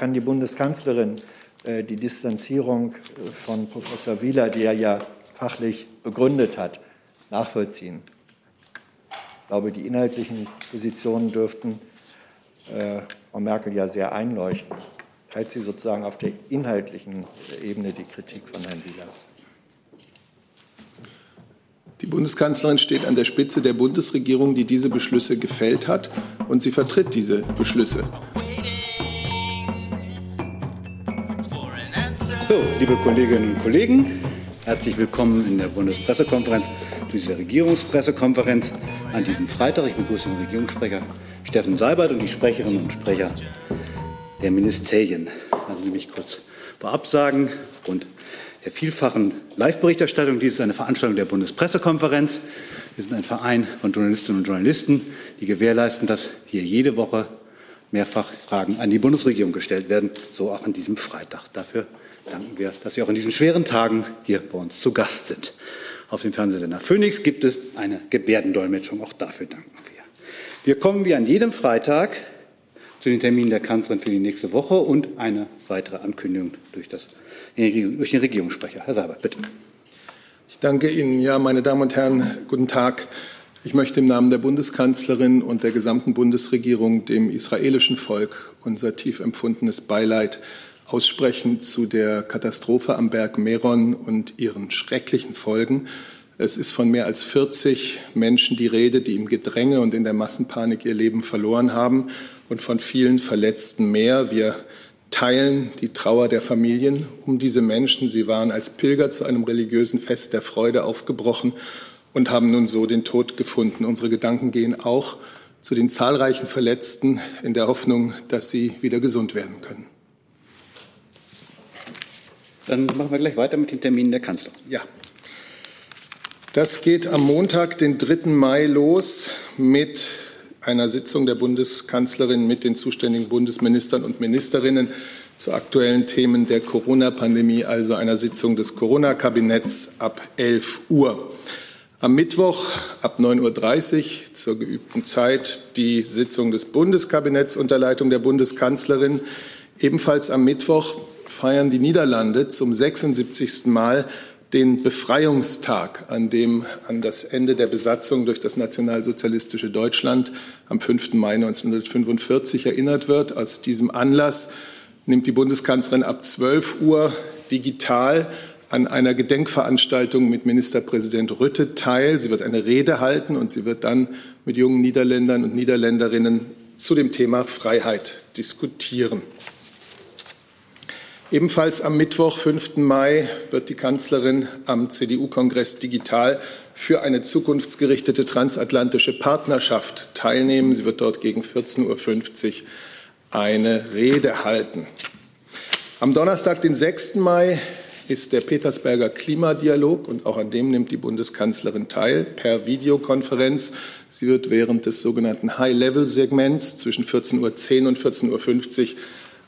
kann die Bundeskanzlerin äh, die Distanzierung von Professor Wieler, die er ja fachlich begründet hat, nachvollziehen? Ich glaube, die inhaltlichen Positionen dürften äh, Frau Merkel ja sehr einleuchten. Teilt sie sozusagen auf der inhaltlichen Ebene die Kritik von Herrn Wieler? Die Bundeskanzlerin steht an der Spitze der Bundesregierung, die diese Beschlüsse gefällt hat, und sie vertritt diese Beschlüsse. So, liebe Kolleginnen und Kollegen, herzlich willkommen in der Bundespressekonferenz, dieser Regierungspressekonferenz an diesem Freitag. Ich begrüße den Regierungssprecher Steffen Seibert und die Sprecherinnen und Sprecher der Ministerien. Lassen Sie mich kurz vorab sagen, aufgrund der vielfachen Live-Berichterstattung. Dies ist eine Veranstaltung der Bundespressekonferenz. Wir sind ein Verein von Journalistinnen und Journalisten, die gewährleisten, dass hier jede Woche mehrfach Fragen an die Bundesregierung gestellt werden, so auch an diesem Freitag. Dafür danken wir, dass Sie auch in diesen schweren Tagen hier bei uns zu Gast sind. Auf dem Fernsehsender Phoenix gibt es eine Gebärdendolmetschung. Auch dafür danken wir. Wir kommen wie an jedem Freitag zu den Terminen der Kanzlerin für die nächste Woche und eine weitere Ankündigung durch das durch den Regierungssprecher. Herr Seibert, bitte. Ich danke Ihnen. Ja, meine Damen und Herren, guten Tag. Ich möchte im Namen der Bundeskanzlerin und der gesamten Bundesregierung dem israelischen Volk unser tief empfundenes Beileid aussprechen zu der Katastrophe am Berg Meron und ihren schrecklichen Folgen. Es ist von mehr als 40 Menschen die Rede, die im Gedränge und in der Massenpanik ihr Leben verloren haben und von vielen Verletzten mehr. Wir teilen die Trauer der Familien um diese Menschen. Sie waren als Pilger zu einem religiösen Fest der Freude aufgebrochen und haben nun so den Tod gefunden. Unsere Gedanken gehen auch zu den zahlreichen Verletzten in der Hoffnung, dass sie wieder gesund werden können. Dann machen wir gleich weiter mit den Terminen der Kanzler. Ja. Das geht am Montag, den 3. Mai, los mit einer Sitzung der Bundeskanzlerin mit den zuständigen Bundesministern und Ministerinnen zu aktuellen Themen der Corona-Pandemie, also einer Sitzung des Corona-Kabinetts ab 11 Uhr. Am Mittwoch ab 9.30 Uhr zur geübten Zeit die Sitzung des Bundeskabinetts unter Leitung der Bundeskanzlerin. Ebenfalls am Mittwoch feiern die Niederlande zum 76. Mal den Befreiungstag, an dem an das Ende der Besatzung durch das nationalsozialistische Deutschland am 5. Mai 1945 erinnert wird. Aus diesem Anlass nimmt die Bundeskanzlerin ab 12 Uhr digital an einer Gedenkveranstaltung mit Ministerpräsident Rütte teil. Sie wird eine Rede halten und sie wird dann mit jungen Niederländern und Niederländerinnen zu dem Thema Freiheit diskutieren. Ebenfalls am Mittwoch, 5. Mai, wird die Kanzlerin am CDU-Kongress digital für eine zukunftsgerichtete transatlantische Partnerschaft teilnehmen. Sie wird dort gegen 14.50 Uhr eine Rede halten. Am Donnerstag, den 6. Mai, ist der Petersberger Klimadialog und auch an dem nimmt die Bundeskanzlerin teil per Videokonferenz. Sie wird während des sogenannten High-Level-Segments zwischen 14.10 Uhr und 14.50 Uhr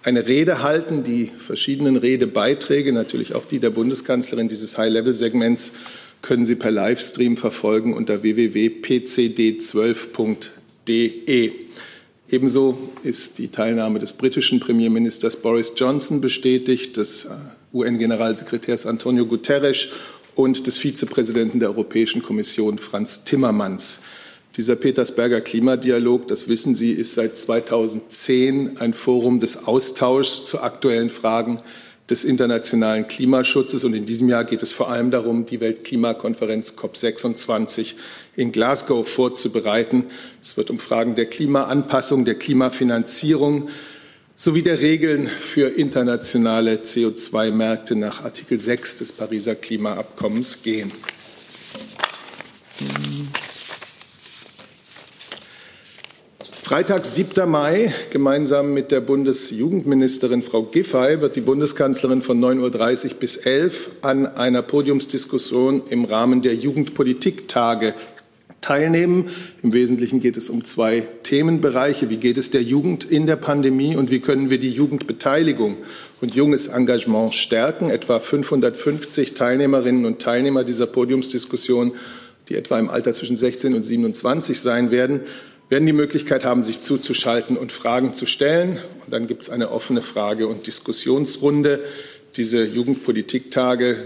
eine Rede halten. Die verschiedenen Redebeiträge, natürlich auch die der Bundeskanzlerin dieses High-Level-Segments, können Sie per Livestream verfolgen unter www.pcd12.de. Ebenso ist die Teilnahme des britischen Premierministers Boris Johnson bestätigt, des äh, UN-Generalsekretärs Antonio Guterres und des Vizepräsidenten der Europäischen Kommission Franz Timmermans. Dieser Petersberger Klimadialog, das wissen Sie, ist seit 2010 ein Forum des Austauschs zu aktuellen Fragen des internationalen Klimaschutzes. Und in diesem Jahr geht es vor allem darum, die Weltklimakonferenz COP26 in Glasgow vorzubereiten. Es wird um Fragen der Klimaanpassung, der Klimafinanzierung sowie der Regeln für internationale CO2-Märkte nach Artikel 6 des Pariser Klimaabkommens gehen. Freitag, 7. Mai, gemeinsam mit der Bundesjugendministerin Frau Giffey, wird die Bundeskanzlerin von 9.30 Uhr bis 11 Uhr an einer Podiumsdiskussion im Rahmen der Jugendpolitiktage teilnehmen. Im Wesentlichen geht es um zwei Themenbereiche. Wie geht es der Jugend in der Pandemie und wie können wir die Jugendbeteiligung und junges Engagement stärken? Etwa 550 Teilnehmerinnen und Teilnehmer dieser Podiumsdiskussion, die etwa im Alter zwischen 16 und 27 sein werden, werden die Möglichkeit haben, sich zuzuschalten und Fragen zu stellen. Und dann gibt es eine offene Frage- und Diskussionsrunde. Diese Jugendpolitiktage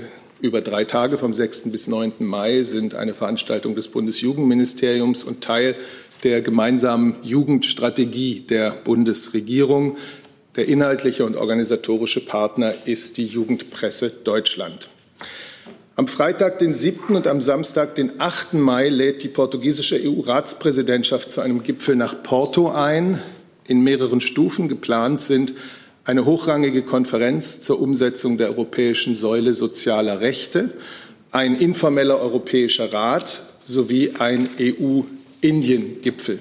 über drei Tage vom 6. bis 9. Mai sind eine Veranstaltung des Bundesjugendministeriums und Teil der gemeinsamen Jugendstrategie der Bundesregierung. Der inhaltliche und organisatorische Partner ist die Jugendpresse Deutschland. Am Freitag, den 7. und am Samstag, den 8. Mai, lädt die portugiesische EU-Ratspräsidentschaft zu einem Gipfel nach Porto ein. In mehreren Stufen geplant sind eine hochrangige Konferenz zur Umsetzung der europäischen Säule sozialer Rechte, ein informeller Europäischer Rat sowie ein EU-Indien-Gipfel.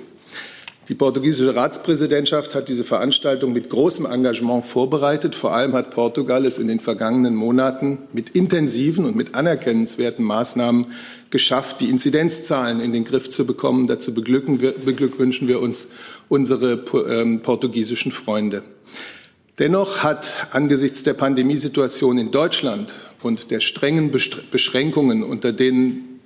Die portugiesische Ratspräsidentschaft hat diese Veranstaltung mit großem Engagement vorbereitet. Vor allem hat Portugal es in den vergangenen Monaten mit intensiven und mit anerkennenswerten Maßnahmen geschafft, die Inzidenzzahlen in den Griff zu bekommen. Dazu beglückwünschen wir uns unsere ähm, portugiesischen Freunde. Dennoch hat angesichts der Pandemiesituation in Deutschland und der strengen Beschränkungen, unter denen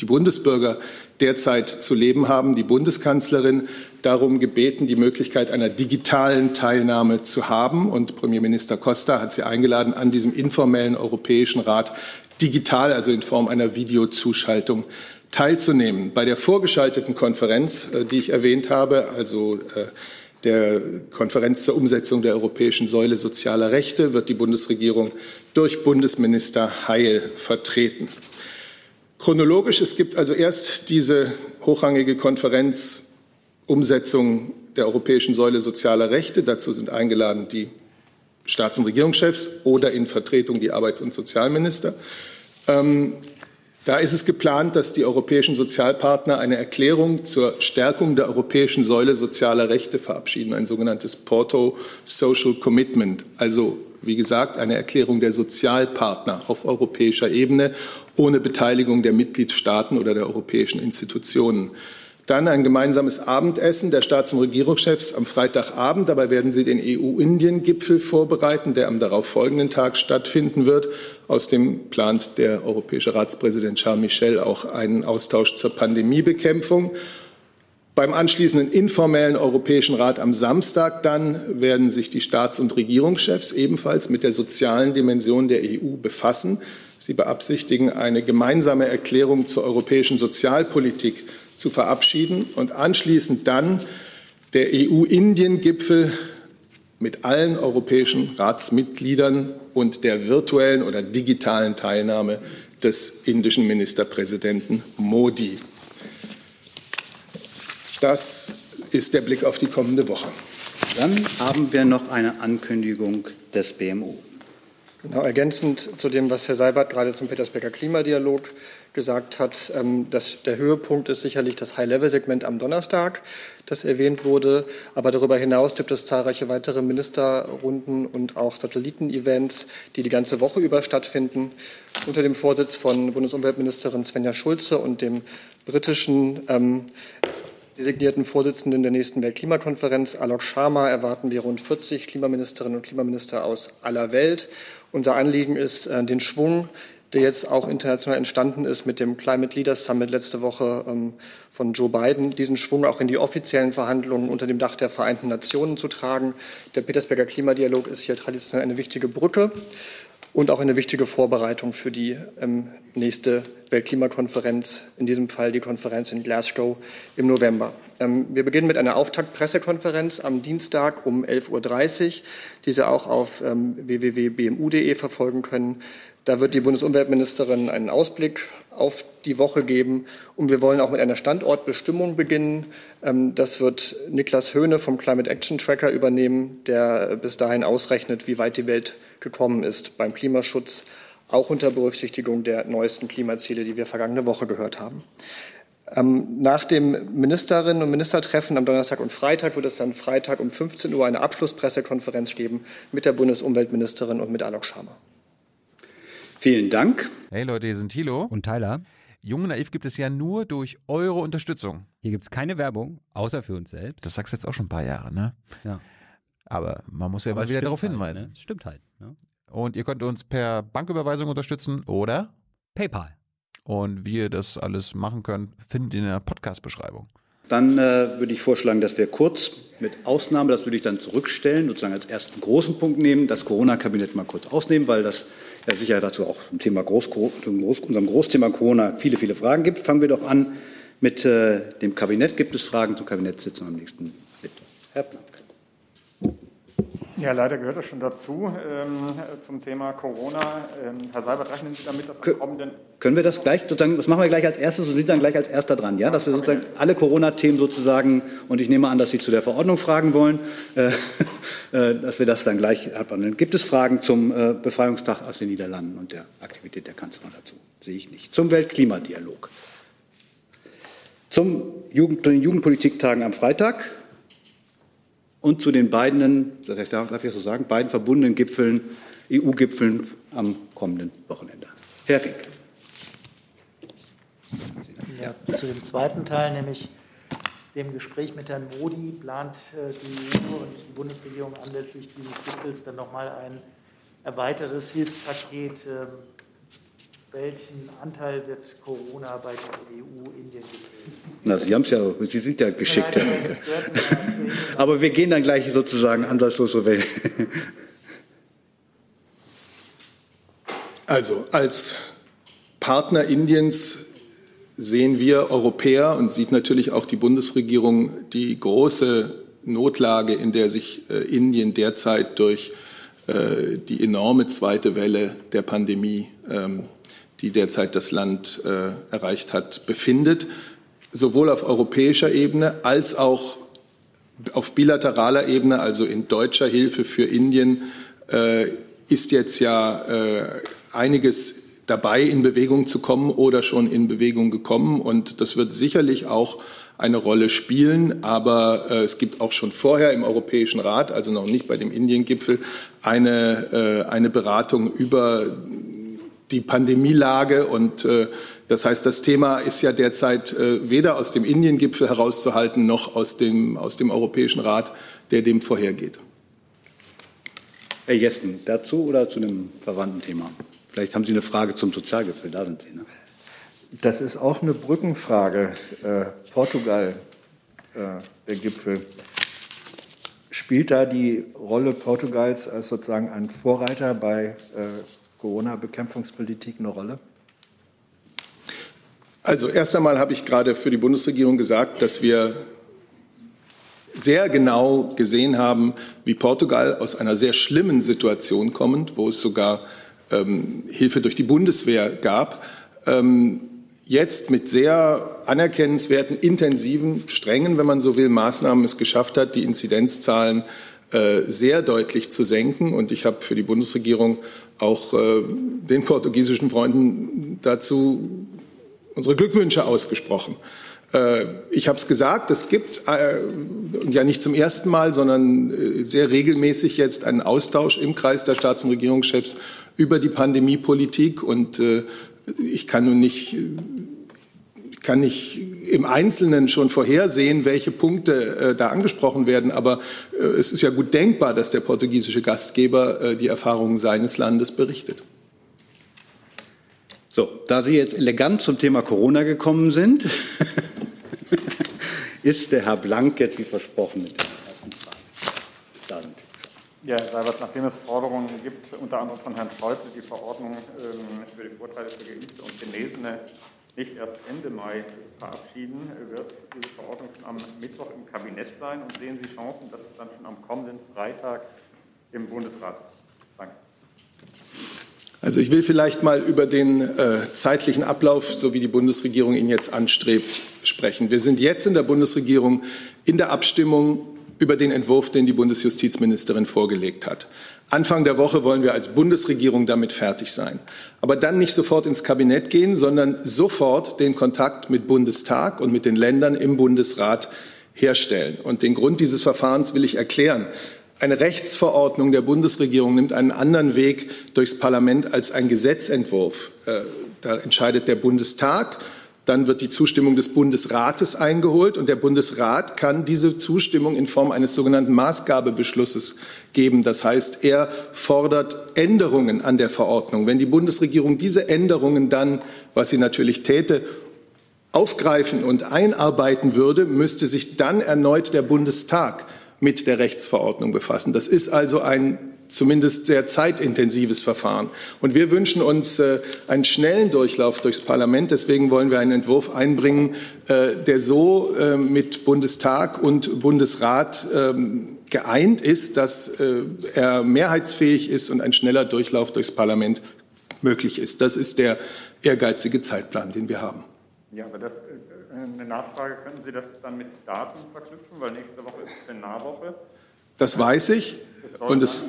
die Bundesbürger derzeit zu leben haben, die Bundeskanzlerin darum gebeten, die Möglichkeit einer digitalen Teilnahme zu haben. Und Premierminister Costa hat sie eingeladen, an diesem informellen Europäischen Rat digital, also in Form einer Videozuschaltung, teilzunehmen. Bei der vorgeschalteten Konferenz, äh, die ich erwähnt habe, also äh, der Konferenz zur Umsetzung der europäischen Säule sozialer Rechte, wird die Bundesregierung durch Bundesminister Heil vertreten. Chronologisch, es gibt also erst diese hochrangige Konferenz Umsetzung der europäischen Säule sozialer Rechte. Dazu sind eingeladen die Staats- und Regierungschefs oder in Vertretung die Arbeits- und Sozialminister. Ähm, da ist es geplant, dass die europäischen Sozialpartner eine Erklärung zur Stärkung der europäischen Säule sozialer Rechte verabschieden, ein sogenanntes Porto Social Commitment, also wie gesagt, eine Erklärung der Sozialpartner auf europäischer Ebene ohne Beteiligung der Mitgliedstaaten oder der europäischen Institutionen. Dann ein gemeinsames Abendessen der Staats- und Regierungschefs am Freitagabend. Dabei werden sie den EU-Indien-Gipfel vorbereiten, der am darauffolgenden Tag stattfinden wird. Außerdem plant der europäische Ratspräsident Charles Michel auch einen Austausch zur Pandemiebekämpfung. Beim anschließenden informellen Europäischen Rat am Samstag dann werden sich die Staats- und Regierungschefs ebenfalls mit der sozialen Dimension der EU befassen. Sie beabsichtigen, eine gemeinsame Erklärung zur europäischen Sozialpolitik zu verabschieden und anschließend dann der EU-Indien-Gipfel mit allen europäischen Ratsmitgliedern und der virtuellen oder digitalen Teilnahme des indischen Ministerpräsidenten Modi. Das ist der Blick auf die kommende Woche. Dann haben wir noch eine Ankündigung des BMU. Genau, ergänzend zu dem, was Herr Seibert gerade zum Petersberger Klimadialog gesagt hat, ähm, dass der Höhepunkt ist sicherlich das High-Level-Segment am Donnerstag, das erwähnt wurde. Aber darüber hinaus gibt es zahlreiche weitere Ministerrunden und auch Satelliten-Events, die die ganze Woche über stattfinden. Unter dem Vorsitz von Bundesumweltministerin Svenja Schulze und dem britischen ähm, designierten Vorsitzenden der nächsten Weltklimakonferenz, Alok Sharma, erwarten wir rund 40 Klimaministerinnen und Klimaminister aus aller Welt. Unser Anliegen ist, äh, den Schwung, der jetzt auch international entstanden ist mit dem Climate Leaders Summit letzte Woche ähm, von Joe Biden, diesen Schwung auch in die offiziellen Verhandlungen unter dem Dach der Vereinten Nationen zu tragen. Der Petersberger Klimadialog ist hier traditionell eine wichtige Brücke und auch eine wichtige Vorbereitung für die ähm, nächste Weltklimakonferenz, in diesem Fall die Konferenz in Glasgow im November. Ähm, wir beginnen mit einer Auftaktpressekonferenz am Dienstag um 11.30 Uhr, die Sie auch auf ähm, www.bmu.de verfolgen können. Da wird die Bundesumweltministerin einen Ausblick auf die Woche geben. Und wir wollen auch mit einer Standortbestimmung beginnen. Ähm, das wird Niklas Höhne vom Climate Action Tracker übernehmen, der bis dahin ausrechnet, wie weit die Welt gekommen ist beim Klimaschutz, auch unter Berücksichtigung der neuesten Klimaziele, die wir vergangene Woche gehört haben. Ähm, nach dem Ministerinnen und Ministertreffen am Donnerstag und Freitag wird es dann Freitag um 15 Uhr eine Abschlusspressekonferenz geben mit der Bundesumweltministerin und mit Alok Sharma. Vielen Dank. Hey Leute, hier sind Thilo. Und Tyler. Jung und Naiv gibt es ja nur durch eure Unterstützung. Hier gibt es keine Werbung, außer für uns selbst. Das sagst du jetzt auch schon ein paar Jahre, ne? Ja. Aber man muss ja Aber mal wieder darauf halt, hinweisen. Ne? Stimmt halt. Ne? Und ihr könnt uns per Banküberweisung unterstützen oder PayPal. und wie ihr das alles machen könnt, findet ihr in der Podcast-Beschreibung. Dann äh, würde ich vorschlagen, dass wir kurz mit Ausnahme, das würde ich dann zurückstellen, sozusagen als ersten großen Punkt nehmen, das Corona-Kabinett mal kurz ausnehmen, weil das ja sicher dazu auch zum Thema Groß, unserem Großthema Corona viele, viele Fragen gibt. Fangen wir doch an mit äh, dem Kabinett. Gibt es Fragen zur Kabinettssitzung am nächsten Mittwoch? Herr Blank. Ja, leider gehört das schon dazu ähm, zum Thema Corona. Ähm, Herr Seibert, rechnen Sie damit, dass am kommenden. Können wir das gleich sozusagen, das machen wir gleich als erstes und sind dann gleich als erster dran, ja? Dass wir sozusagen alle Corona-Themen sozusagen, und ich nehme an, dass Sie zu der Verordnung fragen wollen, äh, äh, dass wir das dann gleich abhandeln. Gibt es Fragen zum äh, Befreiungstag aus den Niederlanden und der Aktivität der Kanzlerin dazu? Sehe ich nicht. Zum Weltklimadialog. Zum Jugend, den Jugendpolitiktagen am Freitag und zu den beiden, darf ich das so sagen, beiden verbundenen Gipfeln, EU-Gipfeln am kommenden Wochenende. Herr Rink. Ja, zu dem zweiten Teil, nämlich dem Gespräch mit Herrn Modi, plant äh, die EU und die Bundesregierung anlässlich dieses Gipfels dann nochmal ein erweitertes Hilfspaket ähm, welchen Anteil wird Corona bei der EU-Indien-Gipfel? Na, Sie haben es ja, Sie sind ja geschickt. Ja, Aber wir gehen dann gleich sozusagen ansatzlos so weg. Also, als Partner Indiens sehen wir Europäer und sieht natürlich auch die Bundesregierung die große Notlage, in der sich äh, Indien derzeit durch äh, die enorme zweite Welle der Pandemie ähm, die derzeit das Land äh, erreicht hat, befindet, sowohl auf europäischer Ebene als auch auf bilateraler Ebene, also in deutscher Hilfe für Indien, äh, ist jetzt ja äh, einiges dabei, in Bewegung zu kommen oder schon in Bewegung gekommen. Und das wird sicherlich auch eine Rolle spielen. Aber äh, es gibt auch schon vorher im Europäischen Rat, also noch nicht bei dem Indien-Gipfel, eine, äh, eine Beratung über die Pandemielage. Und äh, das heißt, das Thema ist ja derzeit äh, weder aus dem Indien-Gipfel herauszuhalten noch aus dem, aus dem Europäischen Rat, der dem vorhergeht. Herr Jessen, dazu oder zu einem verwandten Thema? Vielleicht haben Sie eine Frage zum Sozialgipfel, da sind Sie. Ne? Das ist auch eine Brückenfrage. Äh, Portugal, äh, der Gipfel. Spielt da die Rolle Portugals als sozusagen ein Vorreiter bei äh, Corona-Bekämpfungspolitik eine Rolle? Also erst einmal habe ich gerade für die Bundesregierung gesagt, dass wir sehr genau gesehen haben, wie Portugal aus einer sehr schlimmen Situation kommt, wo es sogar ähm, Hilfe durch die Bundeswehr gab, ähm, jetzt mit sehr anerkennenswerten, intensiven, strengen, wenn man so will, Maßnahmen es geschafft hat, die Inzidenzzahlen sehr deutlich zu senken. Und ich habe für die Bundesregierung auch äh, den portugiesischen Freunden dazu unsere Glückwünsche ausgesprochen. Äh, ich habe es gesagt, es gibt äh, ja nicht zum ersten Mal, sondern äh, sehr regelmäßig jetzt einen Austausch im Kreis der Staats- und Regierungschefs über die Pandemiepolitik. Und äh, ich kann nun nicht kann nicht im Einzelnen schon vorhersehen, welche Punkte äh, da angesprochen werden. Aber äh, es ist ja gut denkbar, dass der portugiesische Gastgeber äh, die Erfahrungen seines Landes berichtet. So, da Sie jetzt elegant zum Thema Corona gekommen sind, ist der Herr Blank jetzt wie versprochen mit der ersten Frage. Ja, Herr Seibert, nachdem es Forderungen gibt, unter anderem von Herrn Schäuble, die Verordnung ähm, über die Vorteile für Geimpfte und Genesene nicht erst Ende Mai verabschieden, wird diese Verordnung schon am Mittwoch im Kabinett sein und sehen Sie Chancen, dass es dann schon am kommenden Freitag im Bundesrat ist? Danke. Also ich will vielleicht mal über den äh, zeitlichen Ablauf, so wie die Bundesregierung ihn jetzt anstrebt, sprechen. Wir sind jetzt in der Bundesregierung in der Abstimmung über den Entwurf, den die Bundesjustizministerin vorgelegt hat. Anfang der Woche wollen wir als Bundesregierung damit fertig sein. Aber dann nicht sofort ins Kabinett gehen, sondern sofort den Kontakt mit Bundestag und mit den Ländern im Bundesrat herstellen. Und den Grund dieses Verfahrens will ich erklären. Eine Rechtsverordnung der Bundesregierung nimmt einen anderen Weg durchs Parlament als ein Gesetzentwurf. Äh, da entscheidet der Bundestag dann wird die Zustimmung des Bundesrates eingeholt und der Bundesrat kann diese Zustimmung in Form eines sogenannten Maßgabebeschlusses geben. Das heißt, er fordert Änderungen an der Verordnung. Wenn die Bundesregierung diese Änderungen dann, was sie natürlich täte, aufgreifen und einarbeiten würde, müsste sich dann erneut der Bundestag mit der Rechtsverordnung befassen. Das ist also ein zumindest sehr zeitintensives Verfahren. Und wir wünschen uns äh, einen schnellen Durchlauf durchs Parlament. Deswegen wollen wir einen Entwurf einbringen, äh, der so äh, mit Bundestag und Bundesrat ähm, geeint ist, dass äh, er mehrheitsfähig ist und ein schneller Durchlauf durchs Parlament möglich ist. Das ist der ehrgeizige Zeitplan, den wir haben. Ja, aber das, eine Nachfrage, könnten Sie das dann mit Daten verknüpfen? Weil nächste Woche ist Plenarwoche. Das weiß ich. Und es,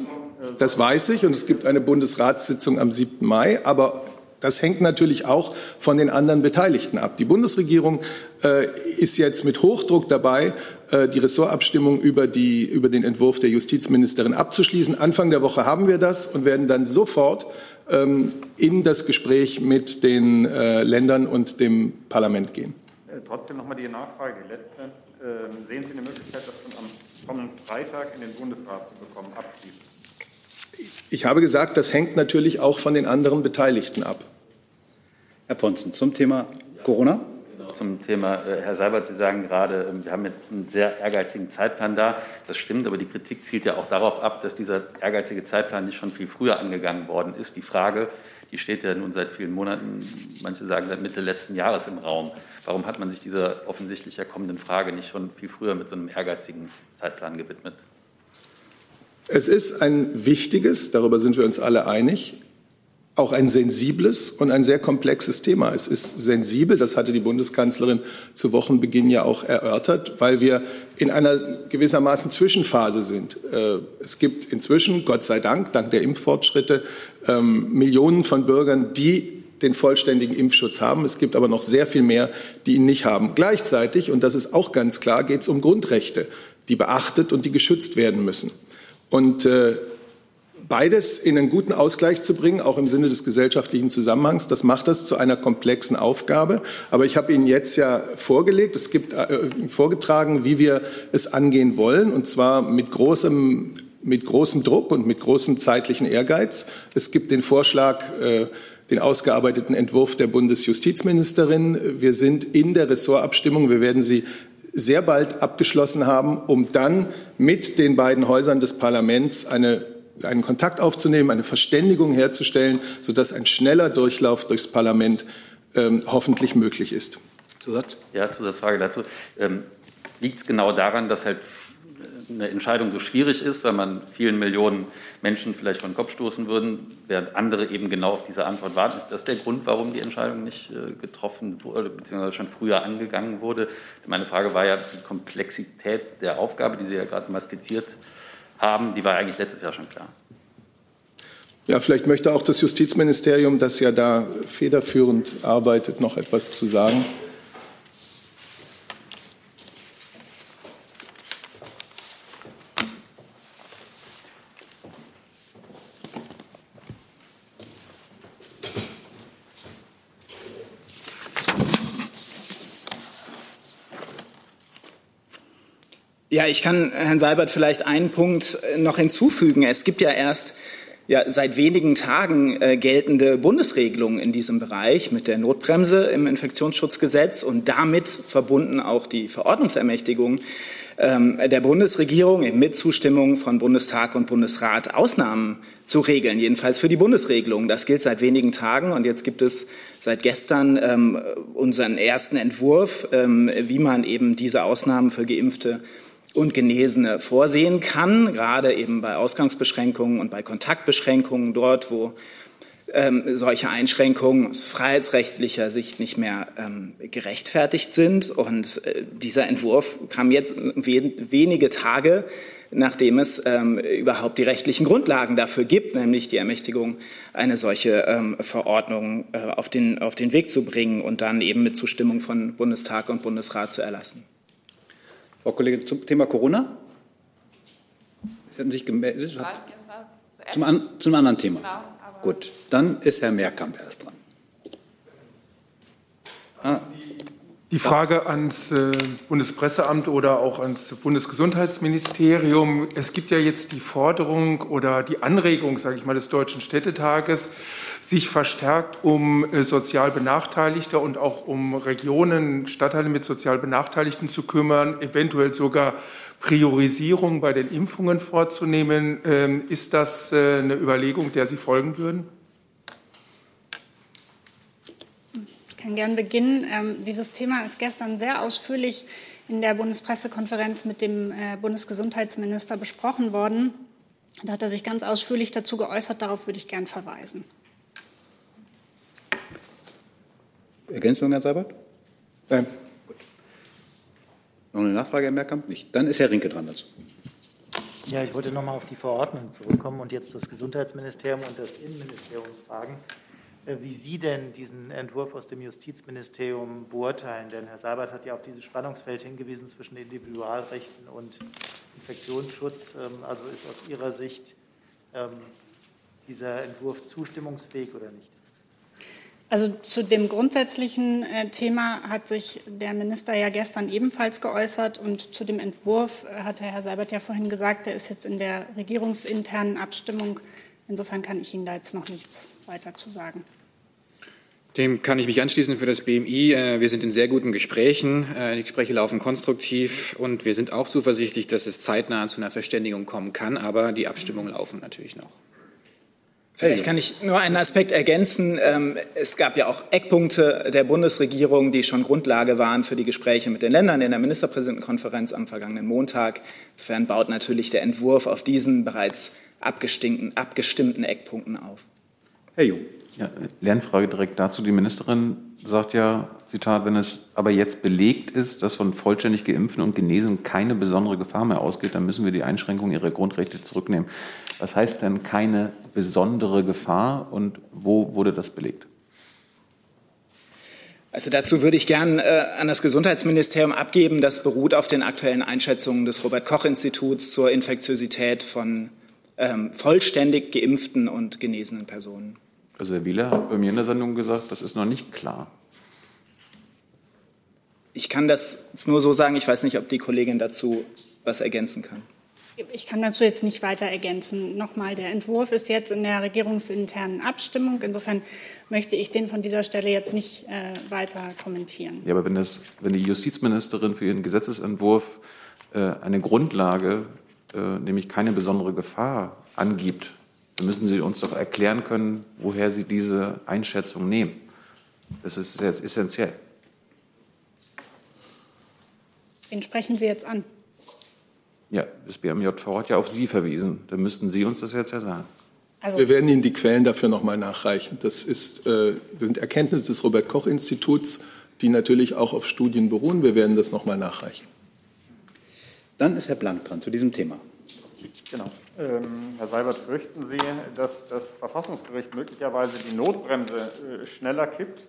das weiß ich. Und es gibt eine Bundesratssitzung am 7. Mai. Aber das hängt natürlich auch von den anderen Beteiligten ab. Die Bundesregierung äh, ist jetzt mit Hochdruck dabei, äh, die Ressortabstimmung über, die, über den Entwurf der Justizministerin abzuschließen. Anfang der Woche haben wir das und werden dann sofort ähm, in das Gespräch mit den äh, Ländern und dem Parlament gehen. Äh, trotzdem noch mal die Nachfrage, letzte. Ähm, sehen Sie eine Möglichkeit, das schon am kommenden Freitag in den Bundesrat zu bekommen, abschließend? Ich habe gesagt, das hängt natürlich auch von den anderen Beteiligten ab. Herr Ponzen, zum Thema Corona. Zum Thema, äh, Herr Seibert, Sie sagen gerade, ähm, wir haben jetzt einen sehr ehrgeizigen Zeitplan da. Das stimmt, aber die Kritik zielt ja auch darauf ab, dass dieser ehrgeizige Zeitplan nicht schon viel früher angegangen worden ist. Die Frage, die steht ja nun seit vielen Monaten, manche sagen seit Mitte letzten Jahres im Raum. Warum hat man sich dieser offensichtlich ja kommenden Frage nicht schon viel früher mit so einem ehrgeizigen Zeitplan gewidmet? Es ist ein wichtiges, darüber sind wir uns alle einig, auch ein sensibles und ein sehr komplexes Thema. Es ist sensibel, das hatte die Bundeskanzlerin zu Wochenbeginn ja auch erörtert, weil wir in einer gewissermaßen Zwischenphase sind. Äh, es gibt inzwischen, Gott sei Dank, dank der Impffortschritte, ähm, Millionen von Bürgern, die den vollständigen Impfschutz haben. Es gibt aber noch sehr viel mehr, die ihn nicht haben. Gleichzeitig, und das ist auch ganz klar, geht es um Grundrechte, die beachtet und die geschützt werden müssen. Und äh, beides in einen guten Ausgleich zu bringen, auch im Sinne des gesellschaftlichen Zusammenhangs, das macht das zu einer komplexen Aufgabe. Aber ich habe Ihnen jetzt ja vorgelegt, es gibt äh, vorgetragen, wie wir es angehen wollen, und zwar mit großem mit großem Druck und mit großem zeitlichen Ehrgeiz. Es gibt den Vorschlag, äh, den ausgearbeiteten Entwurf der Bundesjustizministerin. Wir sind in der Ressortabstimmung. Wir werden sie sehr bald abgeschlossen haben, um dann mit den beiden Häusern des Parlaments eine, einen Kontakt aufzunehmen, eine Verständigung herzustellen, sodass ein schneller Durchlauf durchs Parlament ähm, hoffentlich möglich ist. Zusatz? Ja, Zusatzfrage dazu. Ähm, Liegt es genau daran, dass halt eine Entscheidung so schwierig ist, weil man vielen Millionen Menschen vielleicht von Kopf stoßen würden, während andere eben genau auf diese Antwort warten. Ist das der Grund, warum die Entscheidung nicht äh, getroffen wurde, beziehungsweise schon früher angegangen wurde? Meine Frage war ja die Komplexität der Aufgabe, die Sie ja gerade mal skizziert haben, die war eigentlich letztes Jahr schon klar. Ja, vielleicht möchte auch das Justizministerium, das ja da federführend arbeitet, noch etwas zu sagen. Ja, ich kann Herrn Seibert vielleicht einen Punkt äh, noch hinzufügen. Es gibt ja erst ja, seit wenigen Tagen äh, geltende Bundesregelungen in diesem Bereich mit der Notbremse im Infektionsschutzgesetz und damit verbunden auch die Verordnungsermächtigung ähm, der Bundesregierung mit Zustimmung von Bundestag und Bundesrat Ausnahmen zu regeln, jedenfalls für die Bundesregelung. Das gilt seit wenigen Tagen und jetzt gibt es seit gestern ähm, unseren ersten Entwurf, ähm, wie man eben diese Ausnahmen für Geimpfte und Genesene vorsehen kann, gerade eben bei Ausgangsbeschränkungen und bei Kontaktbeschränkungen dort, wo ähm, solche Einschränkungen aus freiheitsrechtlicher Sicht nicht mehr ähm, gerechtfertigt sind. Und äh, dieser Entwurf kam jetzt we wenige Tage, nachdem es ähm, überhaupt die rechtlichen Grundlagen dafür gibt, nämlich die Ermächtigung, eine solche ähm, Verordnung äh, auf, den, auf den Weg zu bringen und dann eben mit Zustimmung von Bundestag und Bundesrat zu erlassen. Frau Kollegin, zum Thema Corona? Sie hatten sich gemeldet. Zum, an, zum anderen Thema. Genau, Gut, dann ist Herr Mehrkamp erst dran. Ah. Die Frage ans äh, Bundespresseamt oder auch ans Bundesgesundheitsministerium. Es gibt ja jetzt die Forderung oder die Anregung, sage ich mal, des Deutschen Städtetages, sich verstärkt um äh, sozial Benachteiligte und auch um Regionen, Stadtteile mit sozial Benachteiligten zu kümmern, eventuell sogar Priorisierung bei den Impfungen vorzunehmen. Ähm, ist das äh, eine Überlegung, der Sie folgen würden? Kann gern beginnen. Ähm, dieses Thema ist gestern sehr ausführlich in der Bundespressekonferenz mit dem äh, Bundesgesundheitsminister besprochen worden. Da hat er sich ganz ausführlich dazu geäußert. Darauf würde ich gern verweisen. Ergänzung, Herr Seibert? Nein. Gut. Noch eine Nachfrage, Herr Merkamp? Nicht. Dann ist Herr Rinke dran dazu. Ja, ich wollte noch mal auf die Verordnung zurückkommen und jetzt das Gesundheitsministerium und das Innenministerium fragen. Äh, wie Sie denn diesen Entwurf aus dem Justizministerium beurteilen. Denn Herr Seibert hat ja auf dieses Spannungsfeld hingewiesen zwischen Individualrechten und Infektionsschutz. Ähm, also ist aus Ihrer Sicht ähm, dieser Entwurf zustimmungsfähig oder nicht? Also zu dem grundsätzlichen äh, Thema hat sich der Minister ja gestern ebenfalls geäußert und zu dem Entwurf äh, hatte Herr Seibert ja vorhin gesagt, der ist jetzt in der regierungsinternen Abstimmung. Insofern kann ich Ihnen da jetzt noch nichts weiter zu sagen. Dem kann ich mich anschließen für das BMI. Äh, wir sind in sehr guten Gesprächen. Äh, die Gespräche laufen konstruktiv und wir sind auch zuversichtlich, dass es zeitnah zu einer Verständigung kommen kann. Aber die Abstimmungen laufen natürlich noch. Vielleicht kann ich nur einen Aspekt ergänzen. Ähm, es gab ja auch Eckpunkte der Bundesregierung, die schon Grundlage waren für die Gespräche mit den Ländern in der Ministerpräsidentenkonferenz am vergangenen Montag. Insofern baut natürlich der Entwurf auf diesen bereits abgestimmten, abgestimmten Eckpunkten auf. Herr Jung. Ja, Lernfrage direkt dazu. Die Ministerin sagt ja, Zitat, wenn es aber jetzt belegt ist, dass von vollständig Geimpften und Genesen keine besondere Gefahr mehr ausgeht, dann müssen wir die Einschränkung ihrer Grundrechte zurücknehmen. Was heißt denn keine besondere Gefahr und wo wurde das belegt? Also dazu würde ich gern äh, an das Gesundheitsministerium abgeben. Das beruht auf den aktuellen Einschätzungen des Robert Koch Instituts zur Infektiosität von ähm, vollständig geimpften und genesenen Personen. Also Herr Wieler hat bei mir in der Sendung gesagt, das ist noch nicht klar. Ich kann das jetzt nur so sagen. Ich weiß nicht, ob die Kollegin dazu was ergänzen kann. Ich kann dazu jetzt nicht weiter ergänzen. Nochmal, der Entwurf ist jetzt in der regierungsinternen Abstimmung. Insofern möchte ich den von dieser Stelle jetzt nicht äh, weiter kommentieren. Ja, aber wenn, das, wenn die Justizministerin für ihren Gesetzesentwurf äh, eine Grundlage äh, nämlich keine besondere Gefahr angibt, dann müssen Sie uns doch erklären können, woher Sie diese Einschätzung nehmen. Das ist jetzt essentiell. Wen sprechen Sie jetzt an? Ja, das BMJV hat ja auf Sie verwiesen. Dann müssten Sie uns das jetzt ja sagen. Also Wir werden Ihnen die Quellen dafür noch mal nachreichen. Das ist, äh, sind Erkenntnisse des Robert Koch Instituts, die natürlich auch auf Studien beruhen. Wir werden das noch mal nachreichen. Dann ist Herr Blank dran zu diesem Thema. Genau. Ähm, Herr Seibert, fürchten Sie, dass das Verfassungsgericht möglicherweise die Notbremse äh, schneller kippt,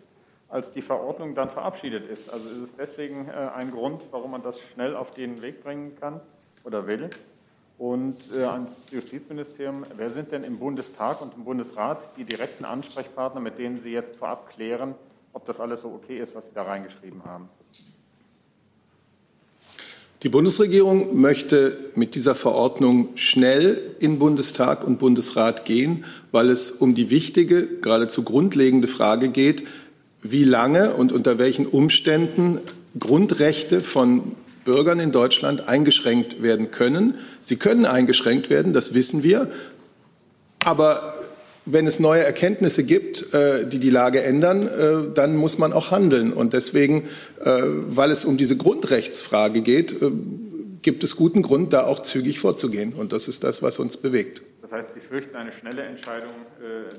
als die Verordnung dann verabschiedet ist? Also ist es deswegen äh, ein Grund, warum man das schnell auf den Weg bringen kann oder will? Und äh, ans Justizministerium, wer sind denn im Bundestag und im Bundesrat die direkten Ansprechpartner, mit denen Sie jetzt vorab klären, ob das alles so okay ist, was Sie da reingeschrieben haben? Die Bundesregierung möchte mit dieser Verordnung schnell in Bundestag und Bundesrat gehen, weil es um die wichtige, geradezu grundlegende Frage geht, wie lange und unter welchen Umständen Grundrechte von Bürgern in Deutschland eingeschränkt werden können. Sie können eingeschränkt werden, das wissen wir. Aber wenn es neue Erkenntnisse gibt, äh, die die Lage ändern, äh, dann muss man auch handeln. Und deswegen, äh, weil es um diese Grundrechtsfrage geht, gibt es guten Grund, da auch zügig vorzugehen. Und das ist das, was uns bewegt. Das heißt, Sie fürchten eine schnelle Entscheidung?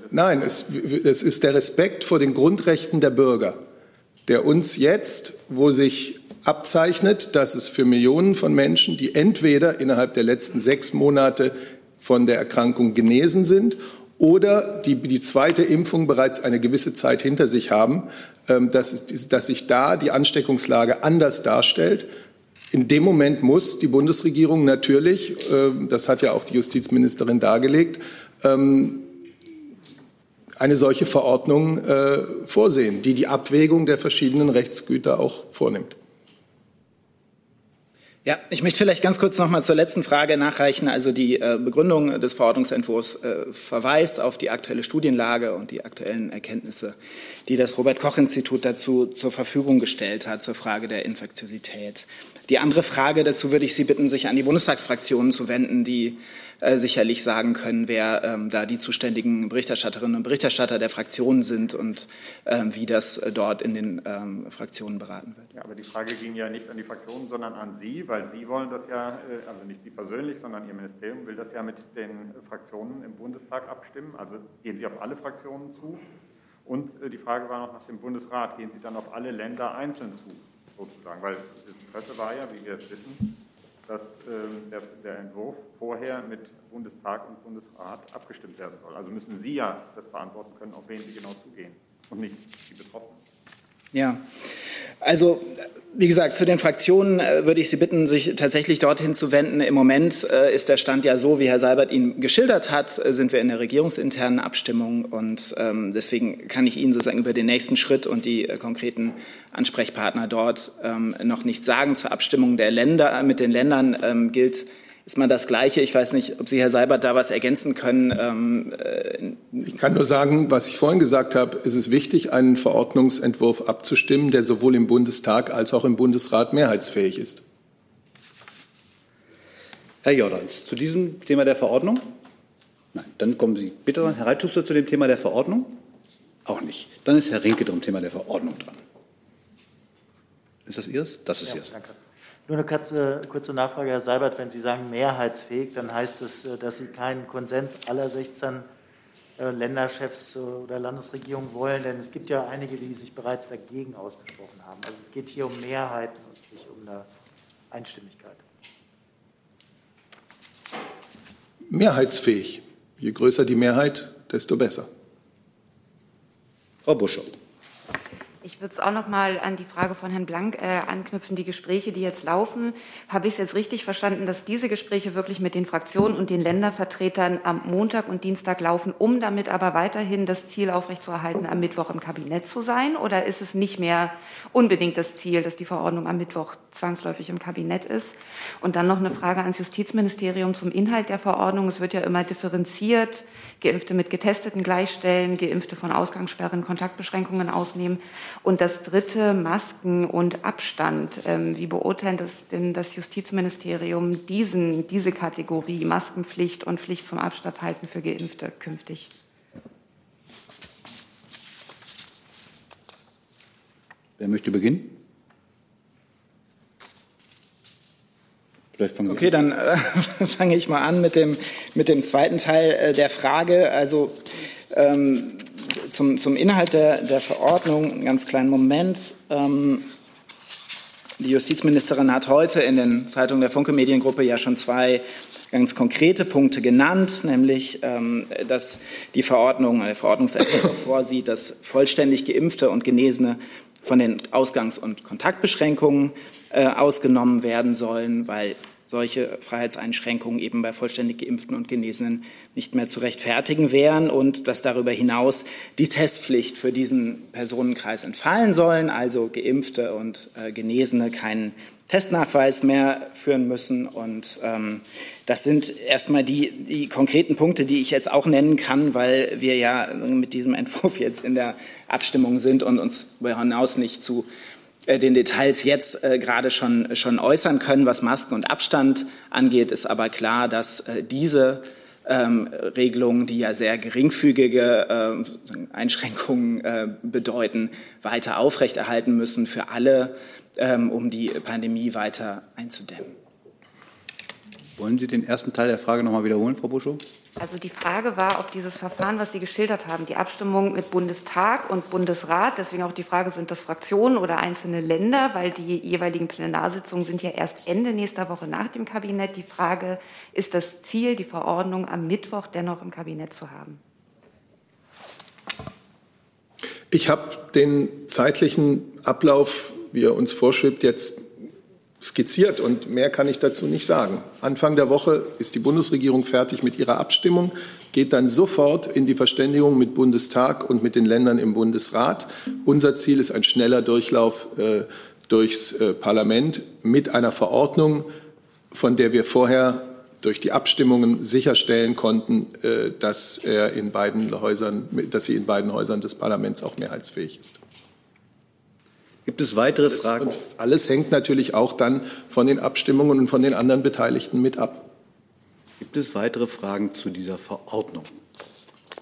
Nein, es, es ist der Respekt vor den Grundrechten der Bürger, der uns jetzt, wo sich abzeichnet, dass es für Millionen von Menschen, die entweder innerhalb der letzten sechs Monate von der Erkrankung genesen sind oder die die zweite Impfung bereits eine gewisse Zeit hinter sich haben, ähm, dass, dass sich da die Ansteckungslage anders darstellt. In dem Moment muss die Bundesregierung natürlich, ähm, das hat ja auch die Justizministerin dargelegt, ähm, eine solche Verordnung äh, vorsehen, die die Abwägung der verschiedenen Rechtsgüter auch vornimmt. Ja, ich möchte vielleicht ganz kurz noch mal zur letzten Frage nachreichen. Also die äh, Begründung des Verordnungsentwurfs äh, verweist auf die aktuelle Studienlage und die aktuellen Erkenntnisse, die das Robert Koch Institut dazu zur Verfügung gestellt hat zur Frage der Infektiosität. Die andere Frage dazu würde ich Sie bitten, sich an die Bundestagsfraktionen zu wenden, die äh, sicherlich sagen können, wer ähm, da die zuständigen Berichterstatterinnen und Berichterstatter der Fraktionen sind und ähm, wie das äh, dort in den ähm, Fraktionen beraten wird. Ja, aber die Frage ging ja nicht an die Fraktionen, sondern an Sie, weil Sie wollen das ja, äh, also nicht Sie persönlich, sondern Ihr Ministerium will das ja mit den Fraktionen im Bundestag abstimmen. Also gehen Sie auf alle Fraktionen zu? Und die Frage war noch nach dem Bundesrat, gehen Sie dann auf alle Länder einzeln zu, sozusagen? Weil das Interesse war ja, wie wir wissen, dass ähm, der, der, Entwurf vorher mit Bundestag und Bundesrat abgestimmt werden soll. Also müssen Sie ja das beantworten können, auf wen Sie genau zugehen und nicht die Betroffenen. Ja, also wie gesagt, zu den Fraktionen äh, würde ich Sie bitten, sich tatsächlich dorthin zu wenden. Im Moment äh, ist der Stand ja so, wie Herr Seibert ihn geschildert hat, äh, sind wir in der regierungsinternen Abstimmung und ähm, deswegen kann ich Ihnen sozusagen über den nächsten Schritt und die konkreten Ansprechpartner dort ähm, noch nichts sagen. Zur Abstimmung der Länder mit den Ländern ähm, gilt ist mal das Gleiche. Ich weiß nicht, ob Sie, Herr Seibert, da was ergänzen können. Ähm, äh, ich kann nur sagen, was ich vorhin gesagt habe, es ist wichtig, einen Verordnungsentwurf abzustimmen, der sowohl im Bundestag als auch im Bundesrat mehrheitsfähig ist. Herr Jordans, zu diesem Thema der Verordnung? Nein, dann kommen Sie bitte dran. Herr Reitschuster zu dem Thema der Verordnung? Auch nicht. Dann ist Herr Rinke zum Thema der Verordnung dran. Ist das Ihres? Das ist ja, Ihres. Danke. Nur eine kurze, kurze Nachfrage, Herr Seibert. Wenn Sie sagen mehrheitsfähig, dann heißt das, äh, dass Sie keinen Konsens aller 16 äh, Länderchefs oder Landesregierungen wollen, denn es gibt ja einige, die sich bereits dagegen ausgesprochen haben. Also es geht hier um Mehrheiten und nicht um eine Einstimmigkeit. Mehrheitsfähig. Je größer die Mehrheit, desto besser. Frau Buschow. Ich würde es auch noch mal an die Frage von Herrn Blank äh, anknüpfen. Die Gespräche, die jetzt laufen, habe ich es jetzt richtig verstanden, dass diese Gespräche wirklich mit den Fraktionen und den Ländervertretern am Montag und Dienstag laufen, um damit aber weiterhin das Ziel aufrechtzuerhalten, am Mittwoch im Kabinett zu sein? Oder ist es nicht mehr unbedingt das Ziel, dass die Verordnung am Mittwoch zwangsläufig im Kabinett ist? Und dann noch eine Frage ans Justizministerium zum Inhalt der Verordnung. Es wird ja immer differenziert, Geimpfte mit Getesteten gleichstellen, Geimpfte von Ausgangssperren, Kontaktbeschränkungen ausnehmen. Und das dritte, Masken und Abstand. Ähm, wie beurteilt das denn das Justizministerium diesen, diese Kategorie Maskenpflicht und Pflicht zum Abstand halten für Geimpfte künftig? Wer möchte beginnen? Okay, dann äh, fange ich mal an mit dem, mit dem zweiten Teil äh, der Frage. Also ähm, zum, zum Inhalt der, der Verordnung, einen ganz kleinen Moment. Ähm, die Justizministerin hat heute in den Zeitungen der Funke Mediengruppe ja schon zwei ganz konkrete Punkte genannt, nämlich ähm, dass die Verordnung, der Verordnungsentwurf vorsieht, dass vollständig geimpfte und Genesene von den Ausgangs- und Kontaktbeschränkungen äh, ausgenommen werden sollen, weil solche Freiheitseinschränkungen eben bei vollständig geimpften und Genesenen nicht mehr zu rechtfertigen wären und dass darüber hinaus die Testpflicht für diesen Personenkreis entfallen sollen, also geimpfte und äh, Genesene keinen Testnachweis mehr führen müssen. Und ähm, das sind erstmal die, die konkreten Punkte, die ich jetzt auch nennen kann, weil wir ja mit diesem Entwurf jetzt in der Abstimmung sind und uns hinaus nicht zu den Details jetzt äh, gerade schon, schon äußern können. Was Masken und Abstand angeht, ist aber klar, dass äh, diese ähm, Regelungen, die ja sehr geringfügige äh, Einschränkungen äh, bedeuten, weiter aufrechterhalten müssen für alle, ähm, um die Pandemie weiter einzudämmen. Wollen Sie den ersten Teil der Frage noch mal wiederholen, Frau Buschow? Also die Frage war, ob dieses Verfahren, was Sie geschildert haben, die Abstimmung mit Bundestag und Bundesrat, deswegen auch die Frage, sind das Fraktionen oder einzelne Länder, weil die jeweiligen Plenarsitzungen sind ja erst Ende nächster Woche nach dem Kabinett. Die Frage, ist das Ziel, die Verordnung am Mittwoch dennoch im Kabinett zu haben? Ich habe den zeitlichen Ablauf, wie er uns vorschwebt, jetzt skizziert und mehr kann ich dazu nicht sagen. Anfang der Woche ist die Bundesregierung fertig mit ihrer Abstimmung, geht dann sofort in die Verständigung mit Bundestag und mit den Ländern im Bundesrat. Unser Ziel ist ein schneller Durchlauf äh, durchs äh, Parlament mit einer Verordnung, von der wir vorher durch die Abstimmungen sicherstellen konnten, äh, dass, er in beiden Häusern, dass sie in beiden Häusern des Parlaments auch mehrheitsfähig ist. Gibt es weitere alles, Fragen? Und alles hängt natürlich auch dann von den Abstimmungen und von den anderen Beteiligten mit ab. Gibt es weitere Fragen zu dieser Verordnung?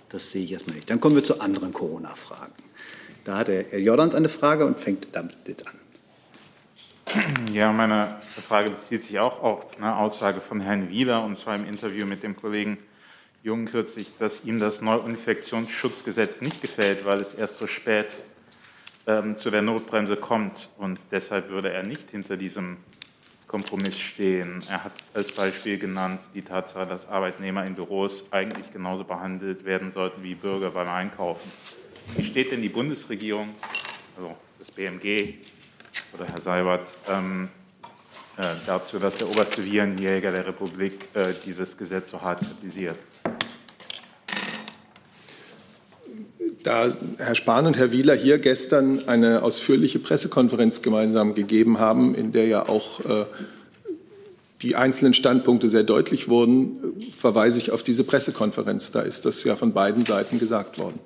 Das sehe ich erstmal nicht. Dann kommen wir zu anderen Corona-Fragen. Da hat Herr Jordans eine Frage und fängt damit jetzt an. Ja, meine Frage bezieht sich auch auf eine Aussage von Herrn Wieler, und zwar im Interview mit dem Kollegen Jung kürzlich, dass ihm das Neuinfektionsschutzgesetz nicht gefällt, weil es erst so spät ähm, zu der Notbremse kommt. Und deshalb würde er nicht hinter diesem Kompromiss stehen. Er hat als Beispiel genannt die Tatsache, dass Arbeitnehmer in Büros eigentlich genauso behandelt werden sollten wie Bürger beim Einkaufen. Wie steht denn die Bundesregierung, also das BMG oder Herr Seibert, ähm, äh, dazu, dass der oberste Virenjäger der Republik äh, dieses Gesetz so hart kritisiert? Da Herr Spahn und Herr Wieler hier gestern eine ausführliche Pressekonferenz gemeinsam gegeben haben, in der ja auch äh, die einzelnen Standpunkte sehr deutlich wurden, verweise ich auf diese Pressekonferenz. Da ist das ja von beiden Seiten gesagt worden.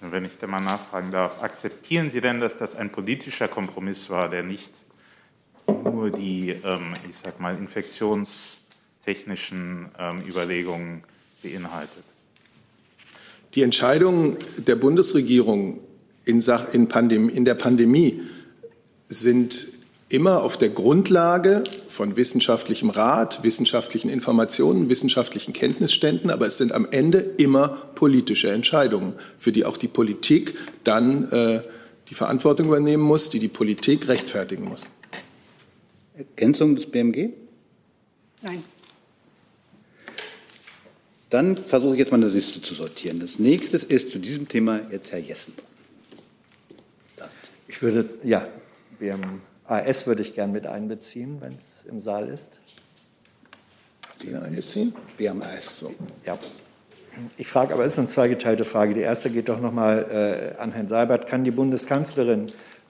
Wenn ich da mal nachfragen darf, akzeptieren Sie denn, dass das ein politischer Kompromiss war, der nicht nur die, ähm, ich sag mal, infektionstechnischen ähm, Überlegungen beinhaltet? Die Entscheidungen der Bundesregierung in, Sach in, Pandem in der Pandemie sind immer auf der Grundlage von wissenschaftlichem Rat, wissenschaftlichen Informationen, wissenschaftlichen Kenntnisständen, aber es sind am Ende immer politische Entscheidungen, für die auch die Politik dann äh, die Verantwortung übernehmen muss, die die Politik rechtfertigen muss. Ergänzung des BMG? Nein. Dann versuche ich jetzt mal eine Liste zu sortieren. Das nächste ist zu diesem Thema jetzt Herr Jessen. Ich würde, ja, BMAS würde ich gern mit einbeziehen, wenn es im Saal ist. Sie einbeziehen? BMAS. So. Ja. Ich frage, aber es ist eine zweigeteilte Frage. Die erste geht doch noch mal äh, an Herrn Seibert. Kann die Bundeskanzlerin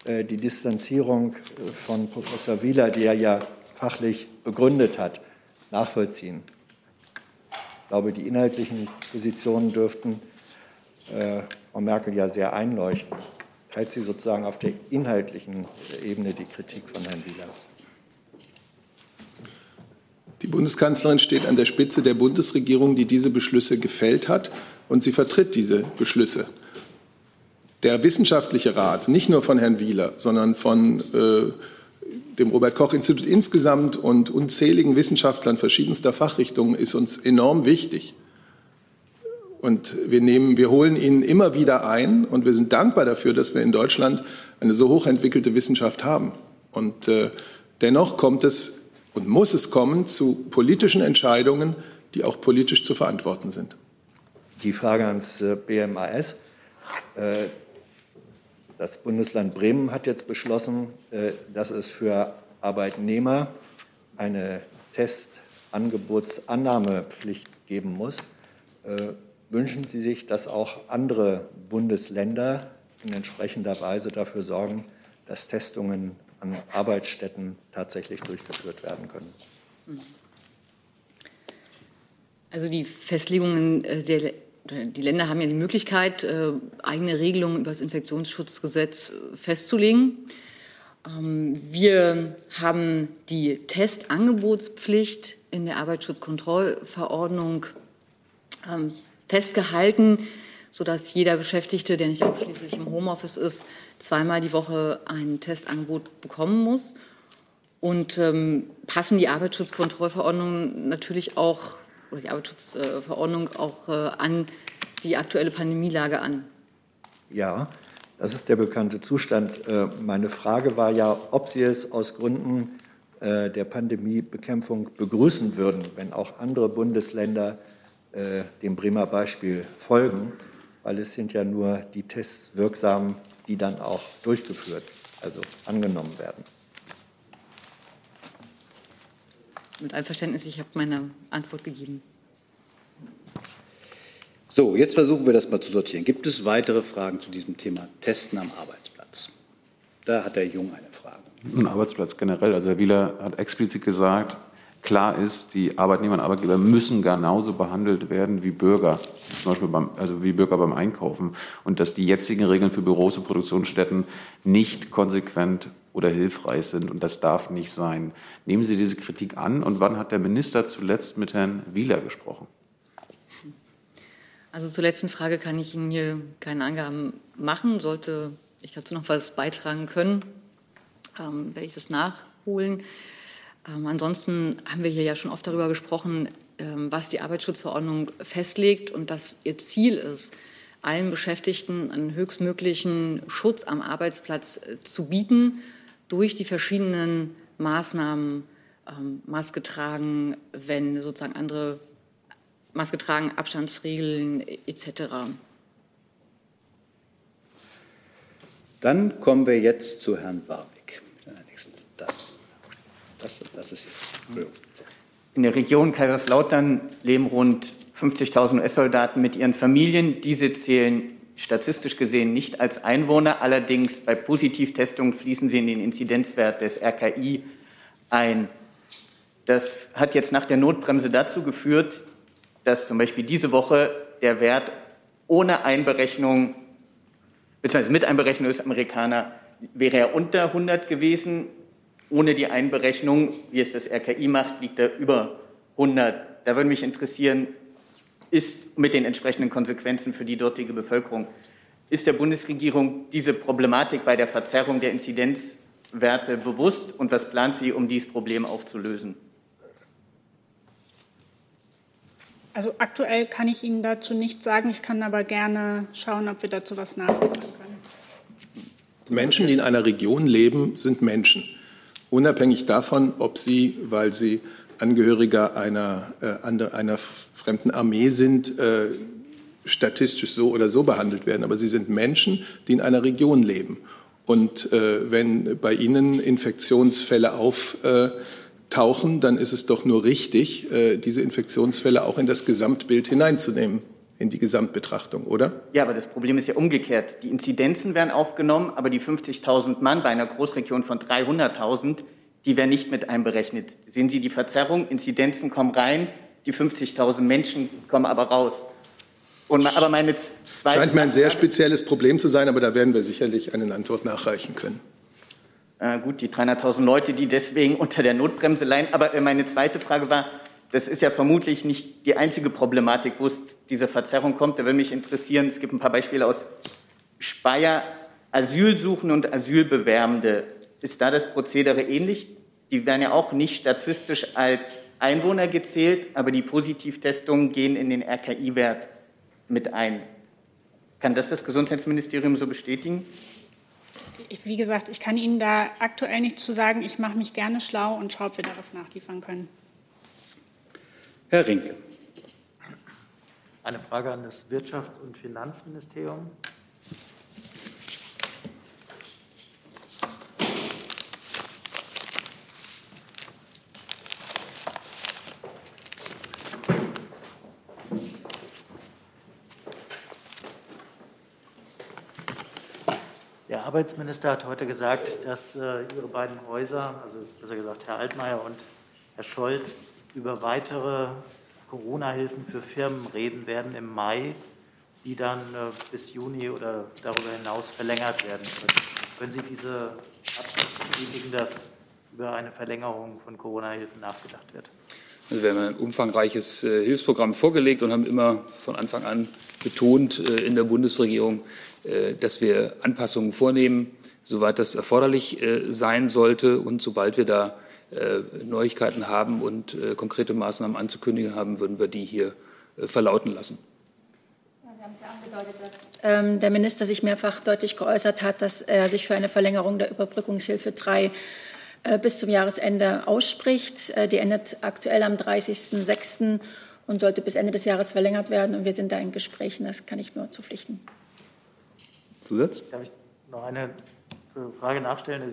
äh, die Distanzierung von Professor Wieler, die er ja fachlich begründet hat, nachvollziehen? Glaube, die inhaltlichen Positionen dürften äh, Frau Merkel ja sehr einleuchten. Teilt sie sozusagen auf der inhaltlichen Ebene die Kritik von Herrn Wieler? Die Bundeskanzlerin steht an der Spitze der Bundesregierung, die diese Beschlüsse gefällt hat, und sie vertritt diese Beschlüsse. Der wissenschaftliche Rat, nicht nur von Herrn Wieler, sondern von äh, dem Robert Koch Institut insgesamt und unzähligen Wissenschaftlern verschiedenster Fachrichtungen ist uns enorm wichtig. Und wir, nehmen, wir holen ihn immer wieder ein und wir sind dankbar dafür, dass wir in Deutschland eine so hochentwickelte Wissenschaft haben. Und äh, dennoch kommt es und muss es kommen zu politischen Entscheidungen, die auch politisch zu verantworten sind. Die Frage ans BMAS. Äh, das Bundesland Bremen hat jetzt beschlossen, äh, dass es für Arbeitnehmer eine Testangebotsannahmepflicht geben muss. Äh, wünschen Sie sich, dass auch andere Bundesländer in entsprechender Weise dafür sorgen, dass Testungen an Arbeitsstätten tatsächlich durchgeführt werden können? Also die Festlegungen äh, der die Länder haben ja die Möglichkeit, äh, eigene Regelungen über das Infektionsschutzgesetz äh, festzulegen. Ähm, wir haben die Testangebotspflicht in der Arbeitsschutzkontrollverordnung ähm, festgehalten, sodass jeder Beschäftigte, der nicht ausschließlich im Homeoffice ist, zweimal die Woche ein Testangebot bekommen muss. Und ähm, passen die Arbeitsschutzkontrollverordnungen natürlich auch oder die Arbeitsschutzverordnung auch äh, an die aktuelle Pandemielage an? Ja, das ist der bekannte Zustand. Äh, meine Frage war ja, ob Sie es aus Gründen äh, der Pandemiebekämpfung begrüßen würden, wenn auch andere Bundesländer dem Bremer Beispiel folgen, weil es sind ja nur die Tests wirksam, die dann auch durchgeführt, also angenommen werden. Mit Einverständnis, ich habe meine Antwort gegeben. So, jetzt versuchen wir das mal zu sortieren. Gibt es weitere Fragen zu diesem Thema Testen am Arbeitsplatz? Da hat der Jung eine Frage. Ein Arbeitsplatz generell. Also Herr Wieler hat explizit gesagt, klar ist, die Arbeitnehmer und Arbeitgeber müssen genauso behandelt werden wie Bürger, zum Beispiel beim, also wie Bürger beim Einkaufen. Und dass die jetzigen Regeln für Büros und Produktionsstätten nicht konsequent oder hilfreich sind. Und das darf nicht sein. Nehmen Sie diese Kritik an. Und wann hat der Minister zuletzt mit Herrn Wieler gesprochen? Also zur letzten Frage kann ich Ihnen hier keine Angaben machen. Sollte ich dazu noch was beitragen können, ähm, werde ich das nachholen. Ähm, ansonsten haben wir hier ja schon oft darüber gesprochen, ähm, was die Arbeitsschutzverordnung festlegt und dass ihr Ziel ist, allen Beschäftigten einen höchstmöglichen Schutz am Arbeitsplatz äh, zu bieten durch die verschiedenen Maßnahmen, ähm, Maske tragen, wenn sozusagen andere Maske tragen, Abstandsregeln etc. Dann kommen wir jetzt zu Herrn Barwick. Das, das, ist jetzt. In der Region Kaiserslautern leben rund 50.000 US-Soldaten mit ihren Familien. Diese zählen statistisch gesehen nicht als Einwohner. Allerdings bei Positivtestungen fließen sie in den Inzidenzwert des RKI ein. Das hat jetzt nach der Notbremse dazu geführt, dass zum Beispiel diese Woche der Wert ohne Einberechnung, beziehungsweise mit Einberechnung des Amerikaner, wäre er unter 100 gewesen. Ohne die Einberechnung, wie es das RKI macht, liegt er über 100. Da würde mich interessieren, ist mit den entsprechenden Konsequenzen für die dortige Bevölkerung, ist der Bundesregierung diese Problematik bei der Verzerrung der Inzidenzwerte bewusst und was plant sie, um dieses Problem aufzulösen? Also aktuell kann ich Ihnen dazu nichts sagen. Ich kann aber gerne schauen, ob wir dazu was nachliefern können. Menschen, die in einer Region leben, sind Menschen. Unabhängig davon, ob sie, weil sie Angehöriger einer, äh, einer fremden Armee sind, äh, statistisch so oder so behandelt werden. Aber sie sind Menschen, die in einer Region leben. Und äh, wenn bei ihnen Infektionsfälle auf äh, tauchen, dann ist es doch nur richtig, äh, diese Infektionsfälle auch in das Gesamtbild hineinzunehmen, in die Gesamtbetrachtung, oder? Ja, aber das Problem ist ja umgekehrt. Die Inzidenzen werden aufgenommen, aber die 50.000 Mann bei einer Großregion von 300.000, die werden nicht mit einberechnet. Sehen Sie die Verzerrung? Inzidenzen kommen rein, die 50.000 Menschen kommen aber raus. Und, aber meine zweite Scheint mir ein sehr spezielles Problem zu sein, aber da werden wir sicherlich eine Antwort nachreichen können. Äh, gut, die 300.000 Leute, die deswegen unter der Notbremse leiden. Aber äh, meine zweite Frage war, das ist ja vermutlich nicht die einzige Problematik, wo es diese Verzerrung kommt. Da würde mich interessieren, es gibt ein paar Beispiele aus Speyer, Asylsuchende und Asylbewerbende. Ist da das Prozedere ähnlich? Die werden ja auch nicht statistisch als Einwohner gezählt, aber die Positivtestungen gehen in den RKI-Wert mit ein. Kann das das Gesundheitsministerium so bestätigen? wie gesagt, ich kann Ihnen da aktuell nichts zu sagen. Ich mache mich gerne schlau und schaue, ob wir da was nachliefern können. Herr Rinke. Eine Frage an das Wirtschafts- und Finanzministerium. Der Arbeitsminister hat heute gesagt, dass äh, Ihre beiden Häuser, also besser gesagt Herr Altmaier und Herr Scholz, über weitere Corona-Hilfen für Firmen reden werden im Mai, die dann äh, bis Juni oder darüber hinaus verlängert werden können. Können Sie diese Absicht bestätigen, dass über eine Verlängerung von Corona-Hilfen nachgedacht wird? Also wir haben ein umfangreiches äh, Hilfsprogramm vorgelegt und haben immer von Anfang an betont äh, in der Bundesregierung, dass wir Anpassungen vornehmen, soweit das erforderlich sein sollte. Und sobald wir da Neuigkeiten haben und konkrete Maßnahmen anzukündigen haben, würden wir die hier verlauten lassen. Sie haben es ja angedeutet, dass ähm, der Minister sich mehrfach deutlich geäußert hat, dass er sich für eine Verlängerung der Überbrückungshilfe 3 äh, bis zum Jahresende ausspricht. Äh, die endet aktuell am 30.06. und sollte bis Ende des Jahres verlängert werden. Und wir sind da in Gesprächen. Das kann ich nur zupflichten. Zusatz? Darf ich noch eine Frage nachstellen,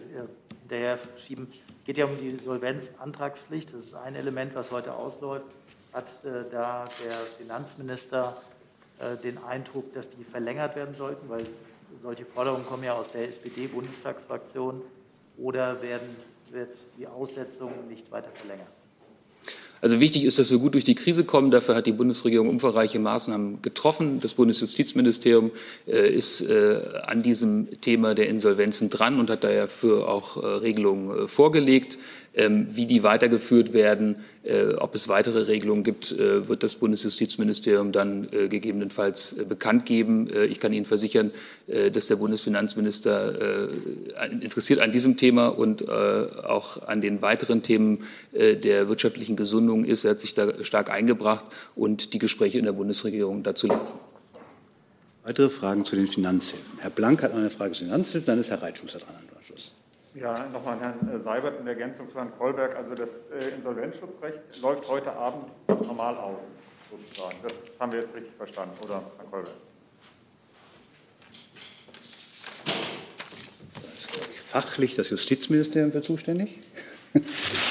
hinterher schieben? Geht ja um die Solvenzantragspflicht. Das ist ein Element, was heute ausläuft. Hat äh, da der Finanzminister äh, den Eindruck, dass die verlängert werden sollten? Weil solche Forderungen kommen ja aus der SPD-Bundestagsfraktion. Oder werden, wird die Aussetzung nicht weiter verlängert? Also wichtig ist, dass wir gut durch die Krise kommen. Dafür hat die Bundesregierung umfangreiche Maßnahmen getroffen. Das Bundesjustizministerium äh, ist äh, an diesem Thema der Insolvenzen dran und hat dafür auch äh, Regelungen äh, vorgelegt. Ähm, wie die weitergeführt werden, äh, ob es weitere Regelungen gibt, äh, wird das Bundesjustizministerium dann gegebenenfalls bekannt geben. Ich kann Ihnen versichern, dass der Bundesfinanzminister interessiert an diesem Thema und auch an den weiteren Themen der wirtschaftlichen Gesundung ist. Er hat sich da stark eingebracht und die Gespräche in der Bundesregierung dazu laufen. Weitere Fragen zu den Finanzhilfen. Herr Blank hat noch eine Frage zu den Finanzhilfen, dann ist Herr Reitschuster dran. Ja, nochmal an Herrn äh, Seibert in Ergänzung zu Herrn Kolberg. Also das äh, Insolvenzschutzrecht läuft heute Abend normal aus, sozusagen. Das haben wir jetzt richtig verstanden, oder, Herr Kolberg? Da ist, glaube ich, fachlich das Justizministerium für zuständig.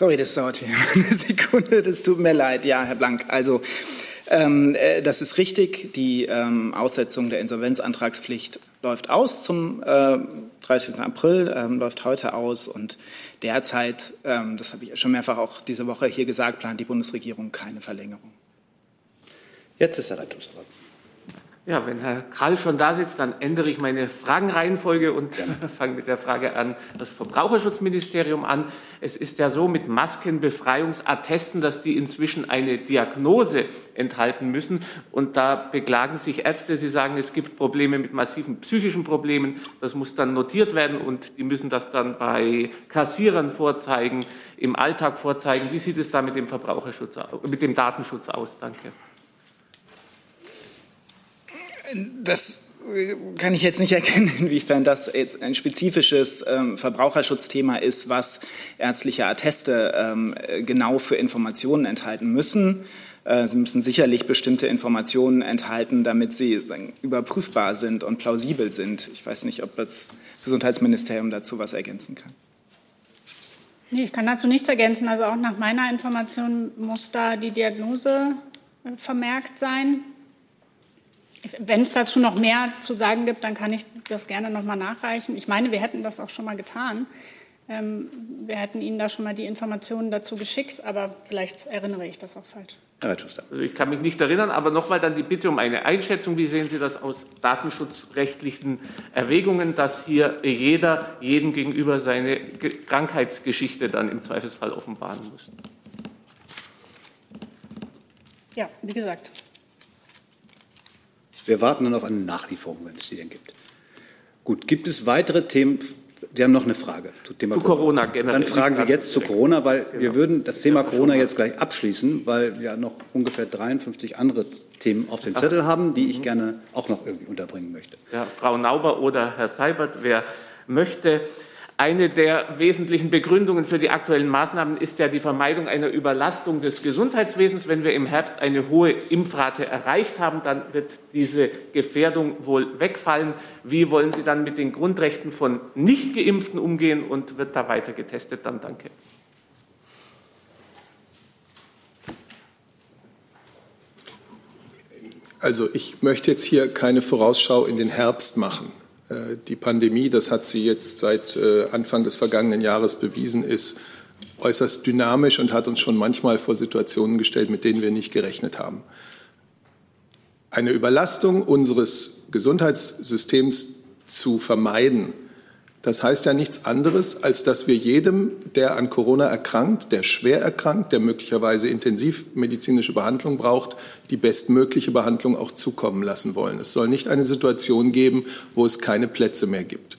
Sorry, das dauert hier eine Sekunde. Das tut mir leid. Ja, Herr Blank. Also, ähm, äh, das ist richtig. Die ähm, Aussetzung der Insolvenzantragspflicht läuft aus zum äh, 30. April, ähm, läuft heute aus. Und derzeit, ähm, das habe ich schon mehrfach auch diese Woche hier gesagt, plant die Bundesregierung keine Verlängerung. Jetzt ist Herr Rettungsrat. Ja, wenn Herr Krall schon da sitzt, dann ändere ich meine Fragenreihenfolge und fange mit der Frage an das Verbraucherschutzministerium an. Es ist ja so mit Maskenbefreiungsattesten, dass die inzwischen eine Diagnose enthalten müssen. Und da beklagen sich Ärzte, sie sagen, es gibt Probleme mit massiven psychischen Problemen. Das muss dann notiert werden und die müssen das dann bei Kassierern vorzeigen, im Alltag vorzeigen. Wie sieht es da mit dem Verbraucherschutz, mit dem Datenschutz aus? Danke. Das kann ich jetzt nicht erkennen, inwiefern das ein spezifisches ähm, Verbraucherschutzthema ist, was ärztliche Atteste ähm, genau für Informationen enthalten müssen. Äh, sie müssen sicherlich bestimmte Informationen enthalten, damit sie sagen, überprüfbar sind und plausibel sind. Ich weiß nicht, ob das Gesundheitsministerium dazu was ergänzen kann. Nee, ich kann dazu nichts ergänzen. Also auch nach meiner Information muss da die Diagnose äh, vermerkt sein. Wenn es dazu noch mehr zu sagen gibt, dann kann ich das gerne noch mal nachreichen. Ich meine, wir hätten das auch schon mal getan. Ähm, wir hätten Ihnen da schon mal die Informationen dazu geschickt, aber vielleicht erinnere ich das auch falsch. Also ich kann mich nicht erinnern, aber nochmal dann die Bitte um eine Einschätzung. Wie sehen Sie das aus datenschutzrechtlichen Erwägungen, dass hier jeder jedem gegenüber seine Krankheitsgeschichte dann im Zweifelsfall offenbaren muss? Ja, wie gesagt, wir warten dann auf eine Nachlieferung, wenn es die denn gibt. Gut, gibt es weitere Themen? Sie haben noch eine Frage zu Thema zu Corona. Corona Dann fragen Sie jetzt zu Corona, weil genau. wir würden das Thema Corona jetzt gleich abschließen, weil wir noch ungefähr 53 andere Themen auf dem Zettel haben, die ich mhm. gerne auch noch irgendwie unterbringen möchte. Ja, Frau Nauber oder Herr Seibert, wer möchte. Eine der wesentlichen Begründungen für die aktuellen Maßnahmen ist ja die Vermeidung einer Überlastung des Gesundheitswesens. Wenn wir im Herbst eine hohe Impfrate erreicht haben, dann wird diese Gefährdung wohl wegfallen. Wie wollen Sie dann mit den Grundrechten von Nichtgeimpften umgehen und wird da weiter getestet? Dann danke. Also ich möchte jetzt hier keine Vorausschau in den Herbst machen. Äh, die Pandemie, das hat sie jetzt seit äh, Anfang des vergangenen Jahres bewiesen, ist äußerst dynamisch und hat uns schon manchmal vor Situationen gestellt, mit denen wir nicht gerechnet haben. Eine Überlastung unseres Gesundheitssystems zu vermeiden, das heißt ja nichts anderes, als dass wir jedem, der an Corona erkrankt, der schwer erkrankt, der möglicherweise intensivmedizinische Behandlung braucht, die bestmögliche Behandlung auch zukommen lassen wollen. Es soll nicht eine Situation geben, wo es keine Plätze mehr gibt.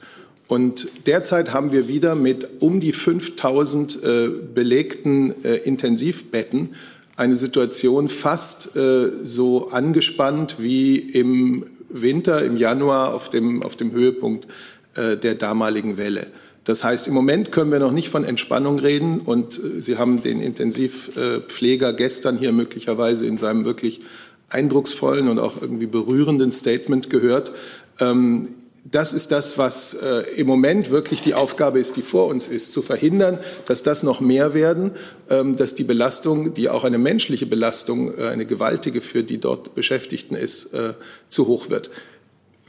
Und derzeit haben wir wieder mit um die 5000 äh, belegten äh, Intensivbetten eine Situation fast äh, so angespannt wie im Winter, im Januar, auf dem, auf dem Höhepunkt der damaligen Welle. Das heißt, im Moment können wir noch nicht von Entspannung reden. Und äh, Sie haben den Intensivpfleger gestern hier möglicherweise in seinem wirklich eindrucksvollen und auch irgendwie berührenden Statement gehört. Ähm, das ist das, was äh, im Moment wirklich die Aufgabe ist, die vor uns ist, zu verhindern, dass das noch mehr werden, ähm, dass die Belastung, die auch eine menschliche Belastung, äh, eine gewaltige für die dort Beschäftigten ist, äh, zu hoch wird.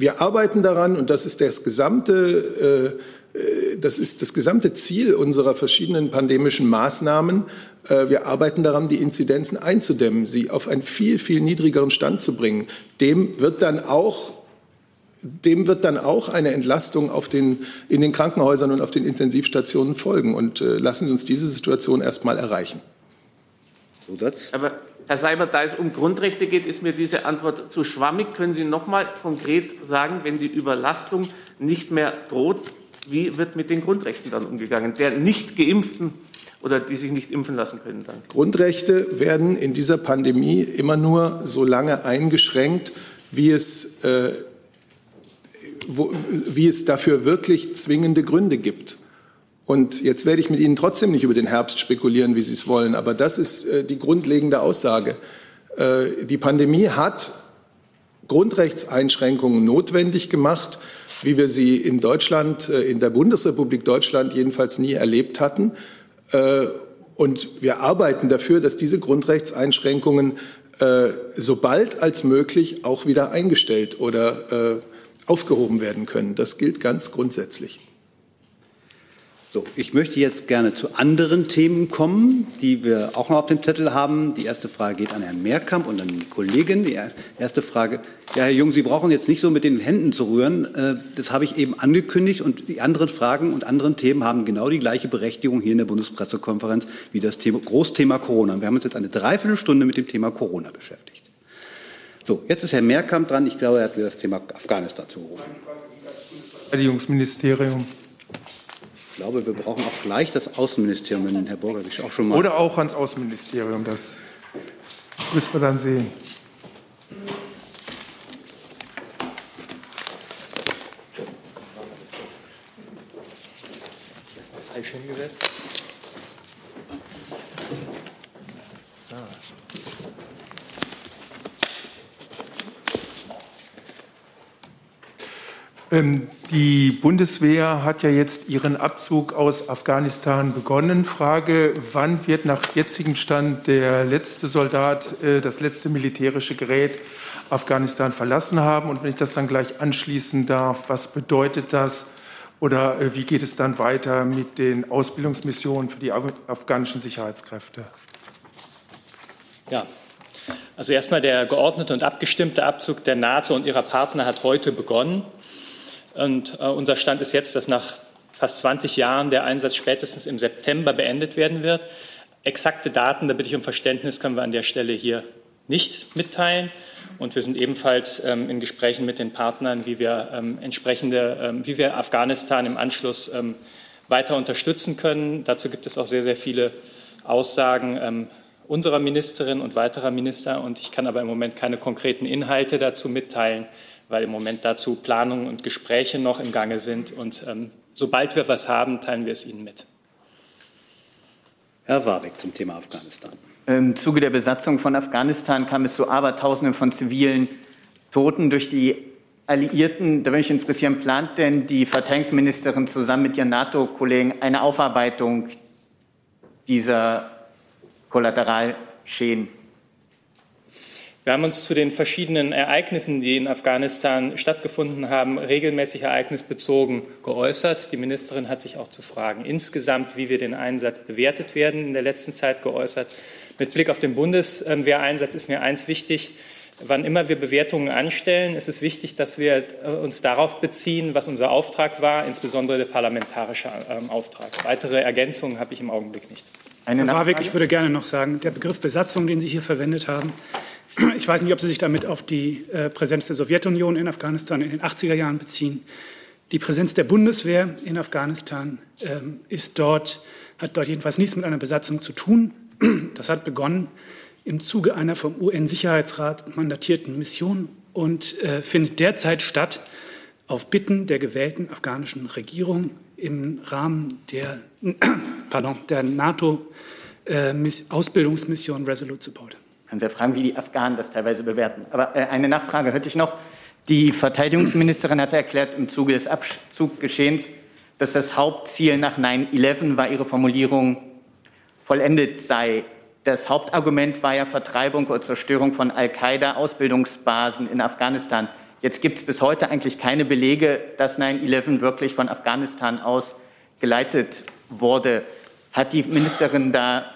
Wir arbeiten daran und das ist das gesamte, äh, äh, das ist das gesamte Ziel unserer verschiedenen pandemischen Maßnahmen. Äh, wir arbeiten daran, die Inzidenzen einzudämmen, sie auf einen viel, viel niedrigeren Stand zu bringen. Dem wird dann auch dem wird dann auch eine Entlastung auf den, in den Krankenhäusern und auf den Intensivstationen folgen. Und äh, lassen Sie uns diese Situation erst mal erreichen. Zusatz? Aber Herr Seibert, da es um Grundrechte geht, ist mir diese Antwort zu schwammig. Können Sie noch mal konkret sagen, wenn die Überlastung nicht mehr droht, wie wird mit den Grundrechten dann umgegangen? Der nicht geimpften oder die sich nicht impfen lassen können. Danke. Grundrechte werden in dieser Pandemie immer nur so lange eingeschränkt, wie es äh, wo, wie es dafür wirklich zwingende Gründe gibt. Und jetzt werde ich mit Ihnen trotzdem nicht über den Herbst spekulieren, wie Sie es wollen, aber das ist äh, die grundlegende Aussage. Äh, die Pandemie hat Grundrechtseinschränkungen notwendig gemacht, wie wir sie in Deutschland, äh, in der Bundesrepublik Deutschland jedenfalls nie erlebt hatten. Äh, und wir arbeiten dafür, dass diese Grundrechtseinschränkungen äh, so bald als möglich auch wieder eingestellt oder äh, aufgehoben werden können. Das gilt ganz grundsätzlich. So, ich möchte jetzt gerne zu anderen Themen kommen, die wir auch noch auf dem Zettel haben. Die erste Frage geht an Herrn Mehrkamp und an die Kollegin. Die erste Frage, ja, Herr Jung, Sie brauchen jetzt nicht so mit den Händen zu rühren. Äh, das habe ich eben angekündigt und die anderen Fragen und anderen Themen haben genau die gleiche Berechtigung hier in der Bundespressekonferenz wie das Thema, Großthema Corona. Wir haben uns jetzt eine Dreiviertelstunde mit dem Thema Corona beschäftigt. So, jetzt ist Herr Mehrkamp dran. Ich glaube, er hat mir das Thema Afghanistan zugerufen. Verteidigungsministerium. Ich glaube, wir brauchen auch gleich das Außenministerium, wenn Herr Borgerwitsch auch schon mal. Oder auch ans Außenministerium. Das müssen wir dann sehen. Falsch hingesetzt. So. Ähm, die Bundeswehr hat ja jetzt ihren Abzug aus Afghanistan begonnen. Frage, wann wird nach jetzigem Stand der letzte Soldat, äh, das letzte militärische Gerät Afghanistan verlassen haben? Und wenn ich das dann gleich anschließen darf, was bedeutet das? Oder äh, wie geht es dann weiter mit den Ausbildungsmissionen für die afghanischen Sicherheitskräfte? Ja, also erstmal der geordnete und abgestimmte Abzug der NATO und ihrer Partner hat heute begonnen. Und äh, unser Stand ist jetzt, dass nach fast 20 Jahren der Einsatz spätestens im September beendet werden wird. Exakte Daten, da bitte ich um Verständnis, können wir an der Stelle hier nicht mitteilen. Und wir sind ebenfalls ähm, in Gesprächen mit den Partnern, wie wir ähm, entsprechende, ähm, wie wir Afghanistan im Anschluss ähm, weiter unterstützen können. Dazu gibt es auch sehr, sehr viele Aussagen ähm, unserer Ministerin und weiterer Minister. Und ich kann aber im Moment keine konkreten Inhalte dazu mitteilen weil im Moment dazu Planungen und Gespräche noch im Gange sind. Und ähm, sobald wir was haben, teilen wir es Ihnen mit. Herr Warwick zum Thema Afghanistan. Im Zuge der Besatzung von Afghanistan kam es zu Abertausenden von zivilen Toten durch die Alliierten. Da würde mich interessieren, plant denn die Verteidigungsministerin zusammen mit ihren NATO-Kollegen eine Aufarbeitung dieser Kollateralschäden? Wir haben uns zu den verschiedenen Ereignissen, die in Afghanistan stattgefunden haben, regelmäßig ereignisbezogen geäußert. Die Ministerin hat sich auch zu Fragen insgesamt, wie wir den Einsatz bewertet werden, in der letzten Zeit geäußert. Mit Blick auf den Bundeswehreinsatz ist mir eins wichtig. Wann immer wir Bewertungen anstellen, ist es wichtig, dass wir äh, uns darauf beziehen, was unser Auftrag war, insbesondere der parlamentarische ähm, Auftrag. Weitere Ergänzungen habe ich im Augenblick nicht. Eine Herr Warwick, ich würde gerne noch sagen, der Begriff Besatzung, den Sie hier verwendet haben, ich weiß nicht, ob Sie sich damit auf die äh, Präsenz der Sowjetunion in Afghanistan in den 80er Jahren beziehen. Die Präsenz der Bundeswehr in Afghanistan ähm, ist dort, hat dort jedenfalls nichts mit einer Besatzung zu tun. Das hat begonnen im Zuge einer vom UN-Sicherheitsrat mandatierten Mission und äh, findet derzeit statt auf Bitten der gewählten afghanischen Regierung im Rahmen der, pardon, der NATO-Ausbildungsmission äh, Resolute Support. Können Sie ja fragen, wie die Afghanen das teilweise bewerten. Aber äh, eine Nachfrage hörte ich noch. Die Verteidigungsministerin hatte erklärt im Zuge des Abzuggeschehens, dass das Hauptziel nach 9-11 war ihre Formulierung vollendet sei. Das Hauptargument war ja Vertreibung oder Zerstörung von Al-Qaida-Ausbildungsbasen in Afghanistan. Jetzt gibt es bis heute eigentlich keine Belege, dass 9-11 wirklich von Afghanistan aus geleitet wurde. Hat die Ministerin da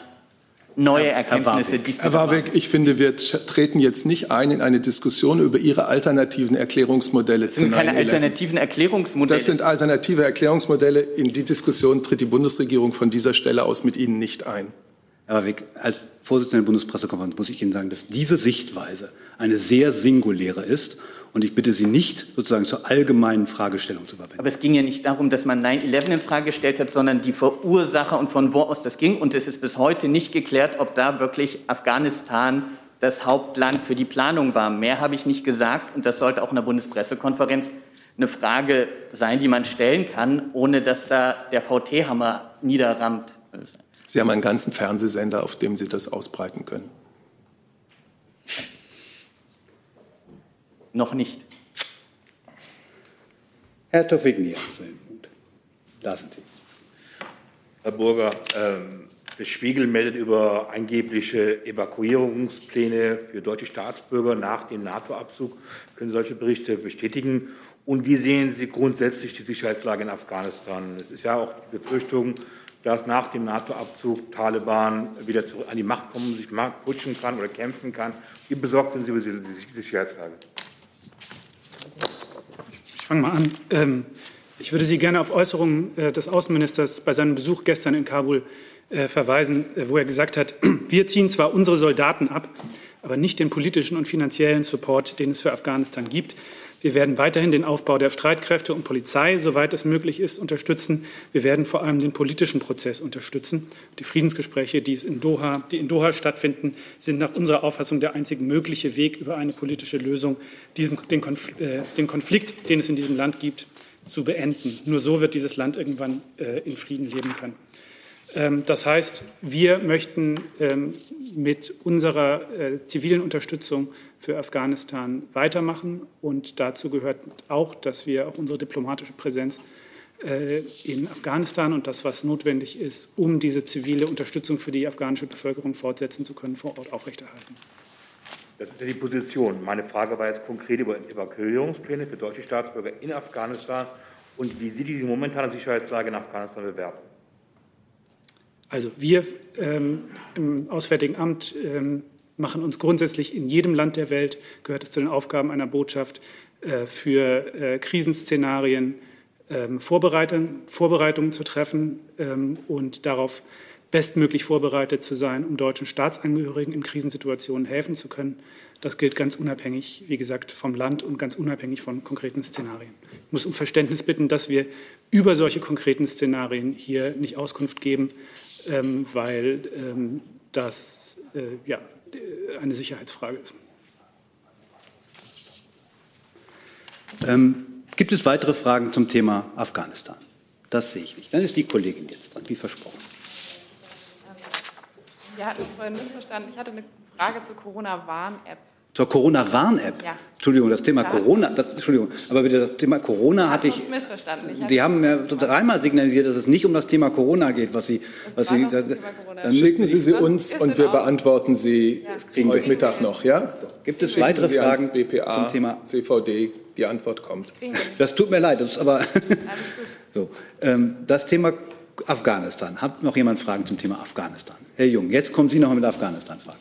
neue Erkenntnisse Herr Warwick, ich finde, wir treten jetzt nicht ein in eine Diskussion über Ihre alternativen Erklärungsmodelle zu 9-11. Das sind keine alternativen Erklärungsmodelle. Das sind alternative Erklärungsmodelle. In die Diskussion tritt die Bundesregierung von dieser Stelle aus mit Ihnen nicht ein. Herr Warwick, als Vorsitzender der Bundespressekonferenz muss ich Ihnen sagen, dass diese Sichtweise eine sehr singuläre ist und ich bitte Sie nicht, sozusagen zur allgemeinen Fragestellung zu verwenden. Aber es ging ja nicht darum, dass man 9-11 in Frage gestellt hat, sondern die Verursacher und von wo aus das ging. Und es ist bis heute nicht geklärt, ob da wirklich Afghanistan das Hauptland für die Planung war. Mehr habe ich nicht gesagt. Und das sollte auch in der Bundespressekonferenz eine Frage sein, die man stellen kann, ohne dass da der VT-Hammer niederrammt. Sie haben einen ganzen Fernsehsender, auf dem Sie das ausbreiten können. Noch nicht. Herr Tofigny, da sind Sie. Herr Burger, ähm, der Spiegel meldet über angebliche Evakuierungspläne für deutsche Staatsbürger nach dem NATO-Abzug. Können solche Berichte bestätigen? Und wie sehen Sie grundsätzlich die Sicherheitslage in Afghanistan? Es ist ja auch die Befürchtung, dass nach dem NATO-Abzug Taliban wieder an die Macht kommen, sich putschen kann oder kämpfen kann. Wie besorgt sind Sie über die Sicherheitslage? Ich fange mal an. Ähm, ich würde Sie gerne auf Äußerungen äh, des Außenministers bei seinem Besuch gestern in Kabul äh, verweisen, äh, wo er gesagt hat, wir ziehen zwar unsere Soldaten ab, aber nicht den politischen und finanziellen Support, den es für Afghanistan gibt. Wir werden weiterhin den Aufbau der Streitkräfte und Polizei, soweit es möglich ist, unterstützen. Wir werden vor allem den politischen Prozess unterstützen. Die Friedensgespräche, die, in Doha, die in Doha stattfinden, sind nach unserer Auffassung der einzig mögliche Weg über eine politische Lösung, diesen, den, Konflikt, äh, den Konflikt, den es in diesem Land gibt, zu beenden. Nur so wird dieses Land irgendwann äh, in Frieden leben können. Ähm, das heißt, wir möchten ähm, mit unserer äh, zivilen Unterstützung für Afghanistan weitermachen. Und dazu gehört auch, dass wir auch unsere diplomatische Präsenz äh, in Afghanistan und das, was notwendig ist, um diese zivile Unterstützung für die afghanische Bevölkerung fortsetzen zu können, vor Ort aufrechterhalten. Das ist ja die Position. Meine Frage war jetzt konkret über Evakuierungspläne für deutsche Staatsbürger in Afghanistan und wie Sie die momentane Sicherheitslage in Afghanistan bewerten. Also wir ähm, im Auswärtigen Amt ähm, machen uns grundsätzlich in jedem Land der Welt, gehört es zu den Aufgaben einer Botschaft, äh, für äh, Krisenszenarien ähm, Vorbereitungen zu treffen ähm, und darauf bestmöglich vorbereitet zu sein, um deutschen Staatsangehörigen in Krisensituationen helfen zu können. Das gilt ganz unabhängig, wie gesagt, vom Land und ganz unabhängig von konkreten Szenarien. Ich muss um Verständnis bitten, dass wir über solche konkreten Szenarien hier nicht Auskunft geben, ähm, weil das äh, ja, eine Sicherheitsfrage ist. Ähm, gibt es weitere Fragen zum Thema Afghanistan? Das sehe ich nicht. Dann ist die Kollegin jetzt dran, wie versprochen. Wir hatten vorhin missverstanden. Ich hatte eine Frage zur Corona-Warn-App. Zur Corona-Warn-App? Ja. Entschuldigung, das Thema ja. Corona, das, Entschuldigung, aber bitte das Thema Corona hatte ich. missverstanden. Ich die haben mir dreimal signalisiert, dass es nicht um das Thema Corona geht, was Sie. Was Sie dann schicken Sie sie uns und wir beantworten sie ja. heute Mittag noch, ja? Gibt es weitere Fragen BPA, zum Thema CVD? Die Antwort kommt. Das tut mir leid, das ist aber. so, ähm, das Thema Afghanistan. Hat noch jemand Fragen zum Thema Afghanistan? Herr Jung, jetzt kommen Sie noch mit Afghanistan-Fragen.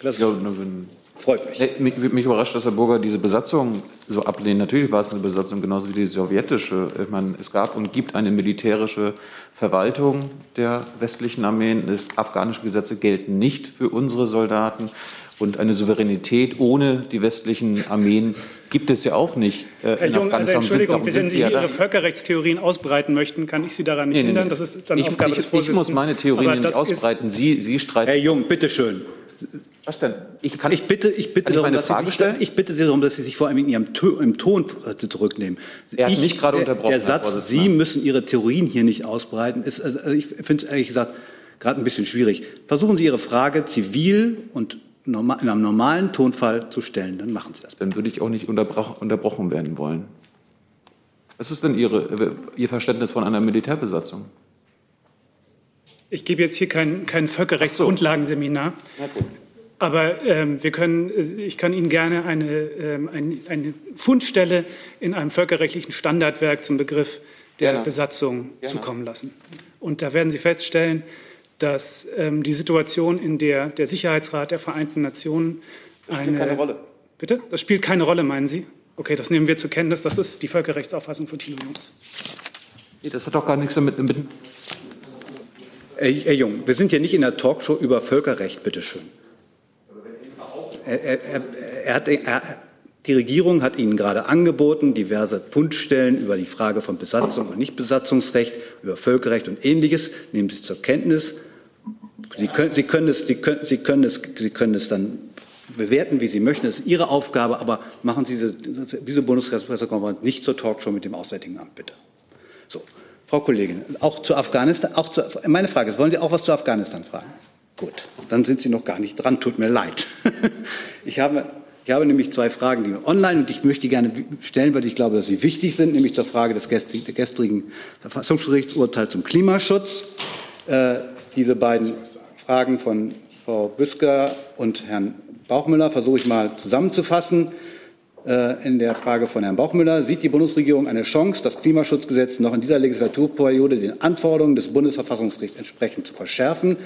Das ja, Freut mich. Mich, mich überrascht, dass Herr Burger diese Besatzung so ablehnt. Natürlich war es eine Besatzung, genauso wie die sowjetische. Ich meine, es gab und gibt eine militärische Verwaltung der westlichen Armeen. Afghanische Gesetze gelten nicht für unsere Soldaten. Und eine Souveränität ohne die westlichen Armeen gibt es ja auch nicht. Äh, Herr Jung, also Entschuldigung, wenn Sie hier Ihre Völkerrechtstheorien ausbreiten möchten, kann ich Sie daran nicht nee, hindern. Das ist dann ich, Aufgabe ich, des Vorsitzenden. Ich muss meine Theorien nicht ausbreiten. Sie, Sie streiten. Herr Jung, bitteschön. Was denn? Ich, kann, ich bitte, ich bitte, darum, dass Sie sich, ich bitte Sie darum, dass Sie sich vor allem in Ihrem to im Ton zurücknehmen. Er hat ich, mich gerade der, unterbrochen. Der Satz, Sie müssen Ihre Theorien hier nicht ausbreiten, ist, also ich finde es ehrlich gesagt gerade ein bisschen schwierig. Versuchen Sie Ihre Frage zivil und normal, in einem normalen Tonfall zu stellen, dann machen Sie das. Dann würde ich auch nicht unterbrochen werden wollen. Was ist denn Ihre, Ihr Verständnis von einer Militärbesatzung? Ich gebe jetzt hier kein, kein Völkerrechtsgrundlagenseminar. Aber ähm, wir können, ich kann Ihnen gerne eine, ähm, eine, eine, Fundstelle in einem völkerrechtlichen Standardwerk zum Begriff der gerne. Besatzung gerne. zukommen lassen. Und da werden Sie feststellen, dass ähm, die Situation, in der der Sicherheitsrat der Vereinten Nationen das spielt keine Rolle. Bitte? Das spielt keine Rolle, meinen Sie? Okay, das nehmen wir zur Kenntnis. Das ist die Völkerrechtsauffassung von Thilo Jungs. Nee, das hat doch gar nichts damit. mit Herr Jung, wir sind hier nicht in der Talkshow über Völkerrecht, bitteschön. Er, er, er hat, die Regierung hat Ihnen gerade angeboten, diverse Fundstellen über die Frage von Besatzung und Nichtbesatzungsrecht, über Völkerrecht und Ähnliches. Nehmen Sie es zur Kenntnis. Sie können, Sie können, es, Sie können, Sie können, es, Sie können es dann bewerten, wie Sie möchten. Das ist Ihre Aufgabe, aber machen Sie diese, diese Bundespressekonferenz nicht zur Talkshow mit dem Auswärtigen Amt, bitte. So. Frau Kollegin, auch zu Afghanistan, auch zu, meine Frage ist, wollen Sie auch was zu Afghanistan fragen? Gut, dann sind Sie noch gar nicht dran, tut mir leid. Ich habe, ich habe nämlich zwei Fragen, die online und ich möchte gerne stellen, weil ich glaube, dass sie wichtig sind, nämlich zur Frage des gestrigen, gestrigen Verfassungsgerichtsurteils zum Klimaschutz. Äh, diese beiden Fragen von Frau Büsker und Herrn Bauchmüller versuche ich mal zusammenzufassen. Äh, in der Frage von Herrn Bauchmüller. Sieht die Bundesregierung eine Chance, das Klimaschutzgesetz noch in dieser Legislaturperiode den Anforderungen des Bundesverfassungsgerichts entsprechend zu verschärfen?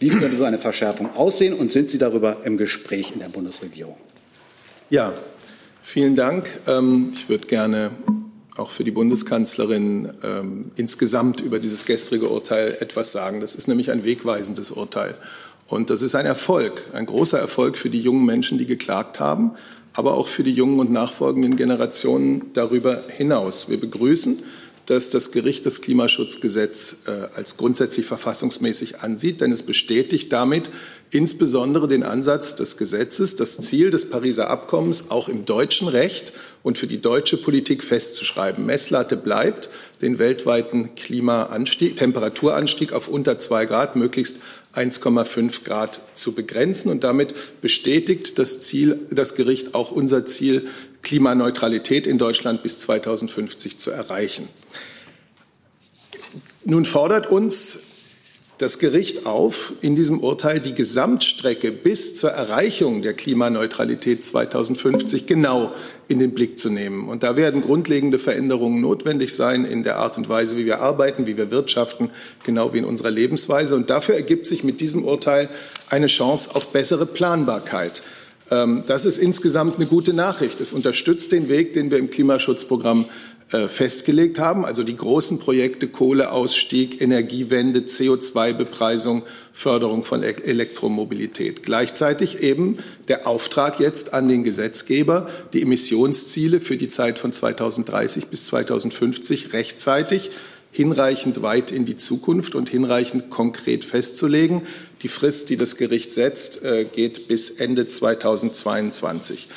Wie könnte so eine Verschärfung aussehen und sind Sie darüber im Gespräch in der Bundesregierung? Ja, vielen Dank. Ähm, ich würde gerne auch für die Bundeskanzlerin ähm, insgesamt über dieses gestrige Urteil etwas sagen. Das ist nämlich ein wegweisendes Urteil. Und das ist ein Erfolg, ein großer Erfolg für die jungen Menschen, die geklagt haben aber auch für die jungen und nachfolgenden Generationen darüber hinaus. Wir begrüßen, dass das Gericht das Klimaschutzgesetz äh, als grundsätzlich verfassungsmäßig ansieht, denn es bestätigt damit insbesondere den Ansatz des Gesetzes, das Ziel des Pariser Abkommens auch im deutschen Recht und für die deutsche Politik festzuschreiben. Messlatte bleibt, den weltweiten Klimaanstieg, Temperaturanstieg auf unter zwei Grad möglichst 1,5 Grad zu begrenzen. Und damit bestätigt das, Ziel, das Gericht auch unser Ziel, Klimaneutralität in Deutschland bis 2050 zu erreichen. Nun fordert uns das Gericht auf, in diesem Urteil die Gesamtstrecke bis zur Erreichung der Klimaneutralität 2050 genau in den Blick zu nehmen. Und da werden grundlegende Veränderungen notwendig sein in der Art und Weise, wie wir arbeiten, wie wir wirtschaften, genau wie in unserer Lebensweise. Und dafür ergibt sich mit diesem Urteil eine Chance auf bessere Planbarkeit. Ähm, das ist insgesamt eine gute Nachricht. Es unterstützt den Weg, den wir im Klimaschutzprogramm festgelegt haben, also die großen Projekte Kohleausstieg, Energiewende, CO2-Bepreisung, Förderung von e- Elektromobilität. Gleichzeitig eben der Auftrag jetzt an den Gesetzgeber, die Emissionsziele für die Zeit von 2030 bis 2050 rechtzeitig hinreichend weit in die Zukunft und hinreichend konkret festzulegen. Die Frist, die das Gericht setzt, äh, geht bis Ende 2022.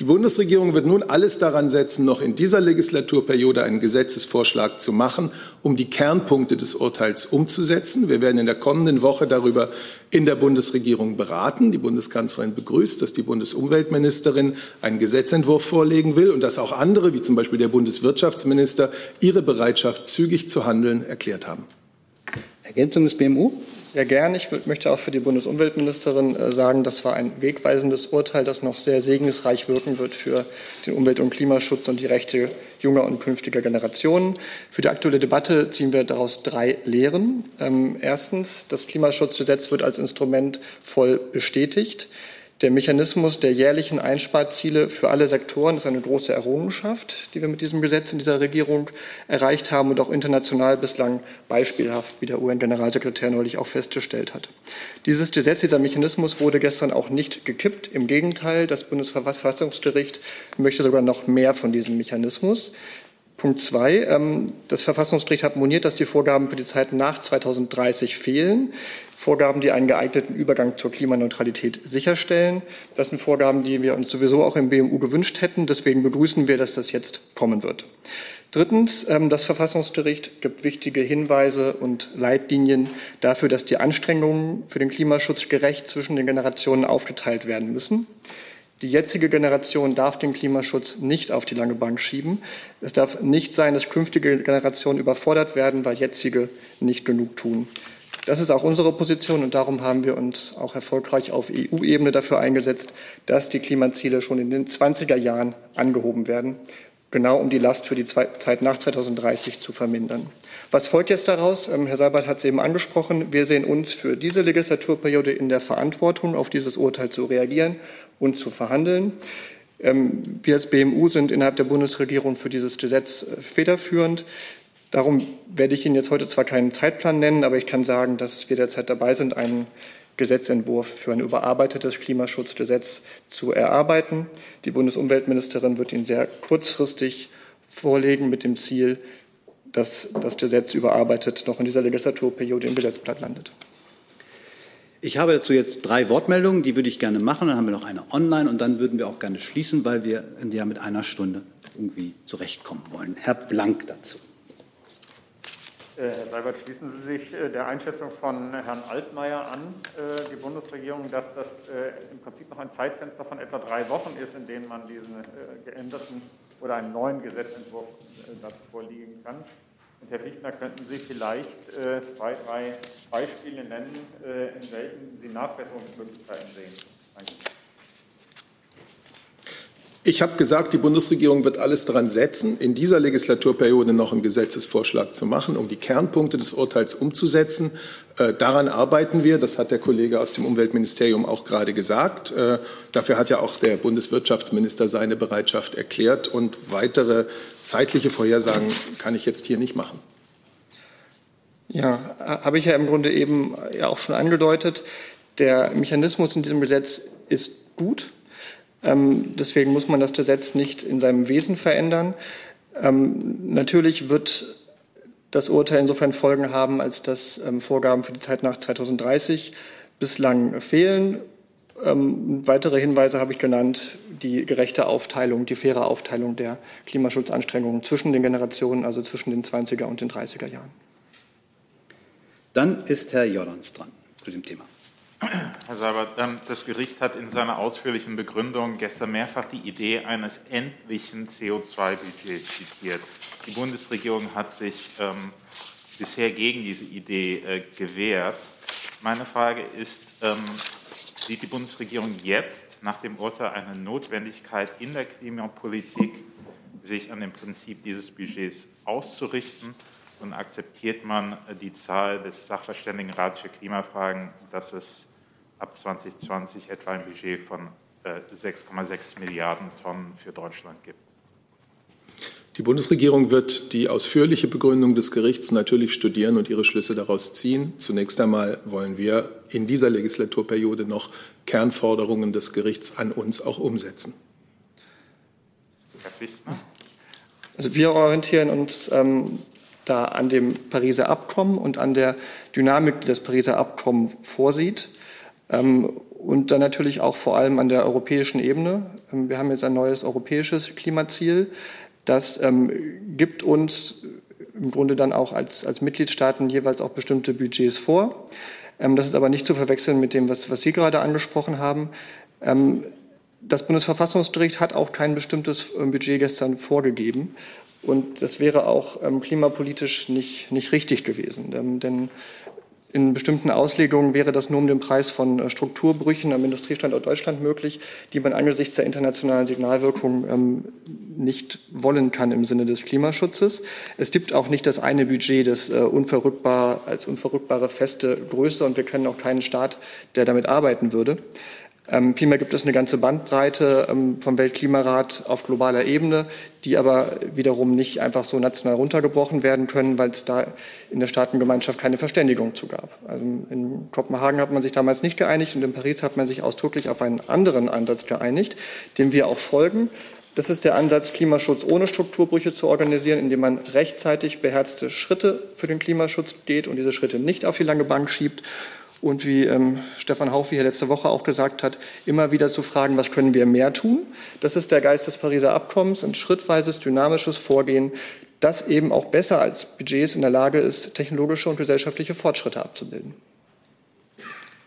Die Bundesregierung wird nun alles daran setzen, noch in dieser Legislaturperiode einen Gesetzesvorschlag zu machen, um die Kernpunkte des Urteils umzusetzen. Wir werden in der kommenden Woche darüber in der Bundesregierung beraten. Die Bundeskanzlerin begrüßt, dass die Bundesumweltministerin einen Gesetzentwurf vorlegen will und dass auch andere, wie zum Beispiel der Bundeswirtschaftsminister, ihre Bereitschaft, zügig zu handeln, erklärt haben. Ergänzung des BMU? Sehr gern. Ich möchte auch für die Bundesumweltministerin äh, sagen, das war ein wegweisendes Urteil, das noch sehr segensreich wirken wird für den Umwelt- und Klimaschutz und die Rechte junger und künftiger Generationen. Für die aktuelle Debatte ziehen wir daraus drei Lehren. Ähm, erstens, das Klimaschutzgesetz wird als Instrument voll bestätigt. Der Mechanismus der jährlichen Einsparziele für alle Sektoren ist eine große Errungenschaft, die wir mit diesem Gesetz in dieser Regierung erreicht haben und auch international bislang beispielhaft, wie der UN-Generalsekretär neulich auch festgestellt hat. Dieses Gesetz, dieser Mechanismus wurde gestern auch nicht gekippt. Im Gegenteil, das Bundesverfassungsgericht möchte sogar noch mehr von diesem Mechanismus. Punkt 2. Ähm, das Verfassungsgericht hat moniert, dass die Vorgaben für die Zeit nach 2030 fehlen. Vorgaben, die einen geeigneten Übergang zur Klimaneutralität sicherstellen. Das sind Vorgaben, die wir uns sowieso auch im BMU gewünscht hätten. Deswegen begrüßen wir, dass das jetzt kommen wird. Drittens, ähm, das Verfassungsgericht gibt wichtige Hinweise und Leitlinien dafür, dass die Anstrengungen für den Klimaschutz gerecht zwischen den Generationen aufgeteilt werden müssen. Die jetzige Generation darf den Klimaschutz nicht auf die lange Bank schieben. Es darf nicht sein, dass künftige Generationen überfordert werden, weil jetzige nicht genug tun. Das ist auch unsere Position und darum haben wir uns auch erfolgreich auf EU-Ebene dafür eingesetzt, dass die Klimaziele schon in den 20er Jahren angehoben werden genau um die Last für die Zeit nach 2030 zu vermindern. Was folgt jetzt daraus? Ähm, Herr Seibert hat es eben angesprochen. Wir sehen uns für diese Legislaturperiode in der Verantwortung, auf dieses Urteil zu reagieren und zu verhandeln. Ähm, wir als BMU sind innerhalb der Bundesregierung für dieses Gesetz äh, federführend. Darum werde ich Ihnen jetzt heute zwar keinen Zeitplan nennen, aber ich kann sagen, dass wir derzeit dabei sind, einen Gesetzentwurf für ein überarbeitetes Klimaschutzgesetz zu erarbeiten. Die Bundesumweltministerin wird ihn sehr kurzfristig vorlegen mit dem Ziel, dass das Gesetz überarbeitet noch in dieser Legislaturperiode im Gesetzblatt landet. Ich habe dazu jetzt drei Wortmeldungen, die würde ich gerne machen. Dann haben wir noch eine online und dann würden wir auch gerne schließen, weil wir ja mit einer Stunde irgendwie zurechtkommen wollen. Herr Blank dazu. Äh, Herr Seibert, schließen Sie sich äh, der Einschätzung von Herrn Altmaier an, äh, die Bundesregierung, dass das im Prinzip noch ein Zeitfenster von etwa drei Wochen ist, in dem man diesen geänderten oder einen neuen Gesetzentwurf dazu vorliegen kann? Und Herr Fichtner, könnten Sie vielleicht zwei, drei Beispiele nennen, in welchen Sie Nachbesserungsmöglichkeiten sehen? Danke. Ich habe gesagt, die Bundesregierung wird alles daran setzen, in dieser Legislaturperiode noch einen Gesetzesvorschlag zu machen, um die Kernpunkte des Urteils umzusetzen. Äh, daran arbeiten wir. Das hat der Kollege aus dem Umweltministerium auch gerade gesagt. Äh, dafür hat ja auch der Bundeswirtschaftsminister seine Bereitschaft erklärt. Und weitere zeitliche Vorhersagen kann ich jetzt hier nicht machen. Ja, habe ich ja im Grunde eben ja auch schon angedeutet. Der Mechanismus in diesem Gesetz ist gut. Ähm, deswegen muss man das Gesetz nicht in seinem Wesen verändern. Ähm, natürlich wird das Urteil insofern Folgen haben, als dass ähm, Vorgaben für die Zeit nach 2030 bislang fehlen. Ähm, weitere Hinweise habe ich genannt, die gerechte Aufteilung, die faire Aufteilung der Klimaschutzanstrengungen zwischen den Generationen, also zwischen den 20er und den 30er Jahren. Dann ist Herr Jordans dran zu dem Thema. Herr Seibert, ähm, das Gericht hat in seiner ausführlichen Begründung gestern mehrfach die Idee eines endlichen CO2-Budgets zitiert. Die Bundesregierung hat sich ähm, bisher gegen diese Idee äh, gewehrt. Meine Frage ist, ähm, sieht die Bundesregierung jetzt nach dem Urteil eine Notwendigkeit in der Klimapolitik, sich an dem Prinzip dieses Budgets auszurichten? Und akzeptiert man äh, die Zahl des Sachverständigenrats für Klimafragen, dass es ab 2020 etwa ein Budget von 6,6 äh, Milliarden Tonnen für Deutschland gibt. Die Bundesregierung wird die ausführliche Begründung des Gerichts natürlich studieren und ihre Schlüsse daraus ziehen. Zunächst einmal wollen wir in dieser Legislaturperiode noch Kernforderungen des Gerichts an uns auch umsetzen. Herr Fichtner? Also wir orientieren uns ähm, da an dem Pariser Abkommen und an der Dynamik, die das Pariser Abkommen vorsieht. Ähm, und dann natürlich auch vor allem an der europäischen Ebene. Ähm, wir haben jetzt ein neues europäisches Klimaziel. Das ähm, gibt uns im Grunde dann auch als, als Mitgliedstaaten jeweils auch bestimmte Budgets vor. Das ist aber nicht zu verwechseln mit dem, was, was Sie gerade angesprochen haben. Das Bundesverfassungsgericht hat auch kein bestimmtes Budget gestern vorgegeben. Und das wäre auch klimapolitisch nicht, nicht richtig gewesen. denn in bestimmten Auslegungen wäre das nur um den Preis von äh, Strukturbrüchen am Industriestandort Deutschland möglich, die man angesichts der internationalen Signalwirkung ähm, nicht wollen kann im Sinne des Klimaschutzes. Es gibt auch nicht das eine Budget, das äh, unverrückbar als unverrückbare feste Größe und wir kennen auch keinen Staat, der damit arbeiten würde. Ähm, vielmehr gibt es eine ganze Bandbreite ähm, vom Weltklimarat auf globaler Ebene, die aber wiederum nicht einfach so national runtergebrochen werden können, weil es da in der Staatengemeinschaft keine Verständigung zu gab. Also in Kopenhagen hat man sich damals nicht geeinigt und in Paris hat man sich ausdrücklich auf einen anderen Ansatz geeinigt, dem wir auch folgen. Das ist der Ansatz, Klimaschutz ohne Strukturbrüche zu organisieren, indem man rechtzeitig beherzte Schritte für den Klimaschutz geht und diese Schritte nicht auf die lange Bank schiebt. Und wie ähm, Stefan Haufi hier letzte Woche auch gesagt hat, immer wieder zu fragen, was können wir mehr tun? Das ist der Geist des Pariser Abkommens, ein schrittweises, dynamisches Vorgehen, das eben auch besser als Budgets in der Lage ist, technologische und gesellschaftliche Fortschritte abzubilden.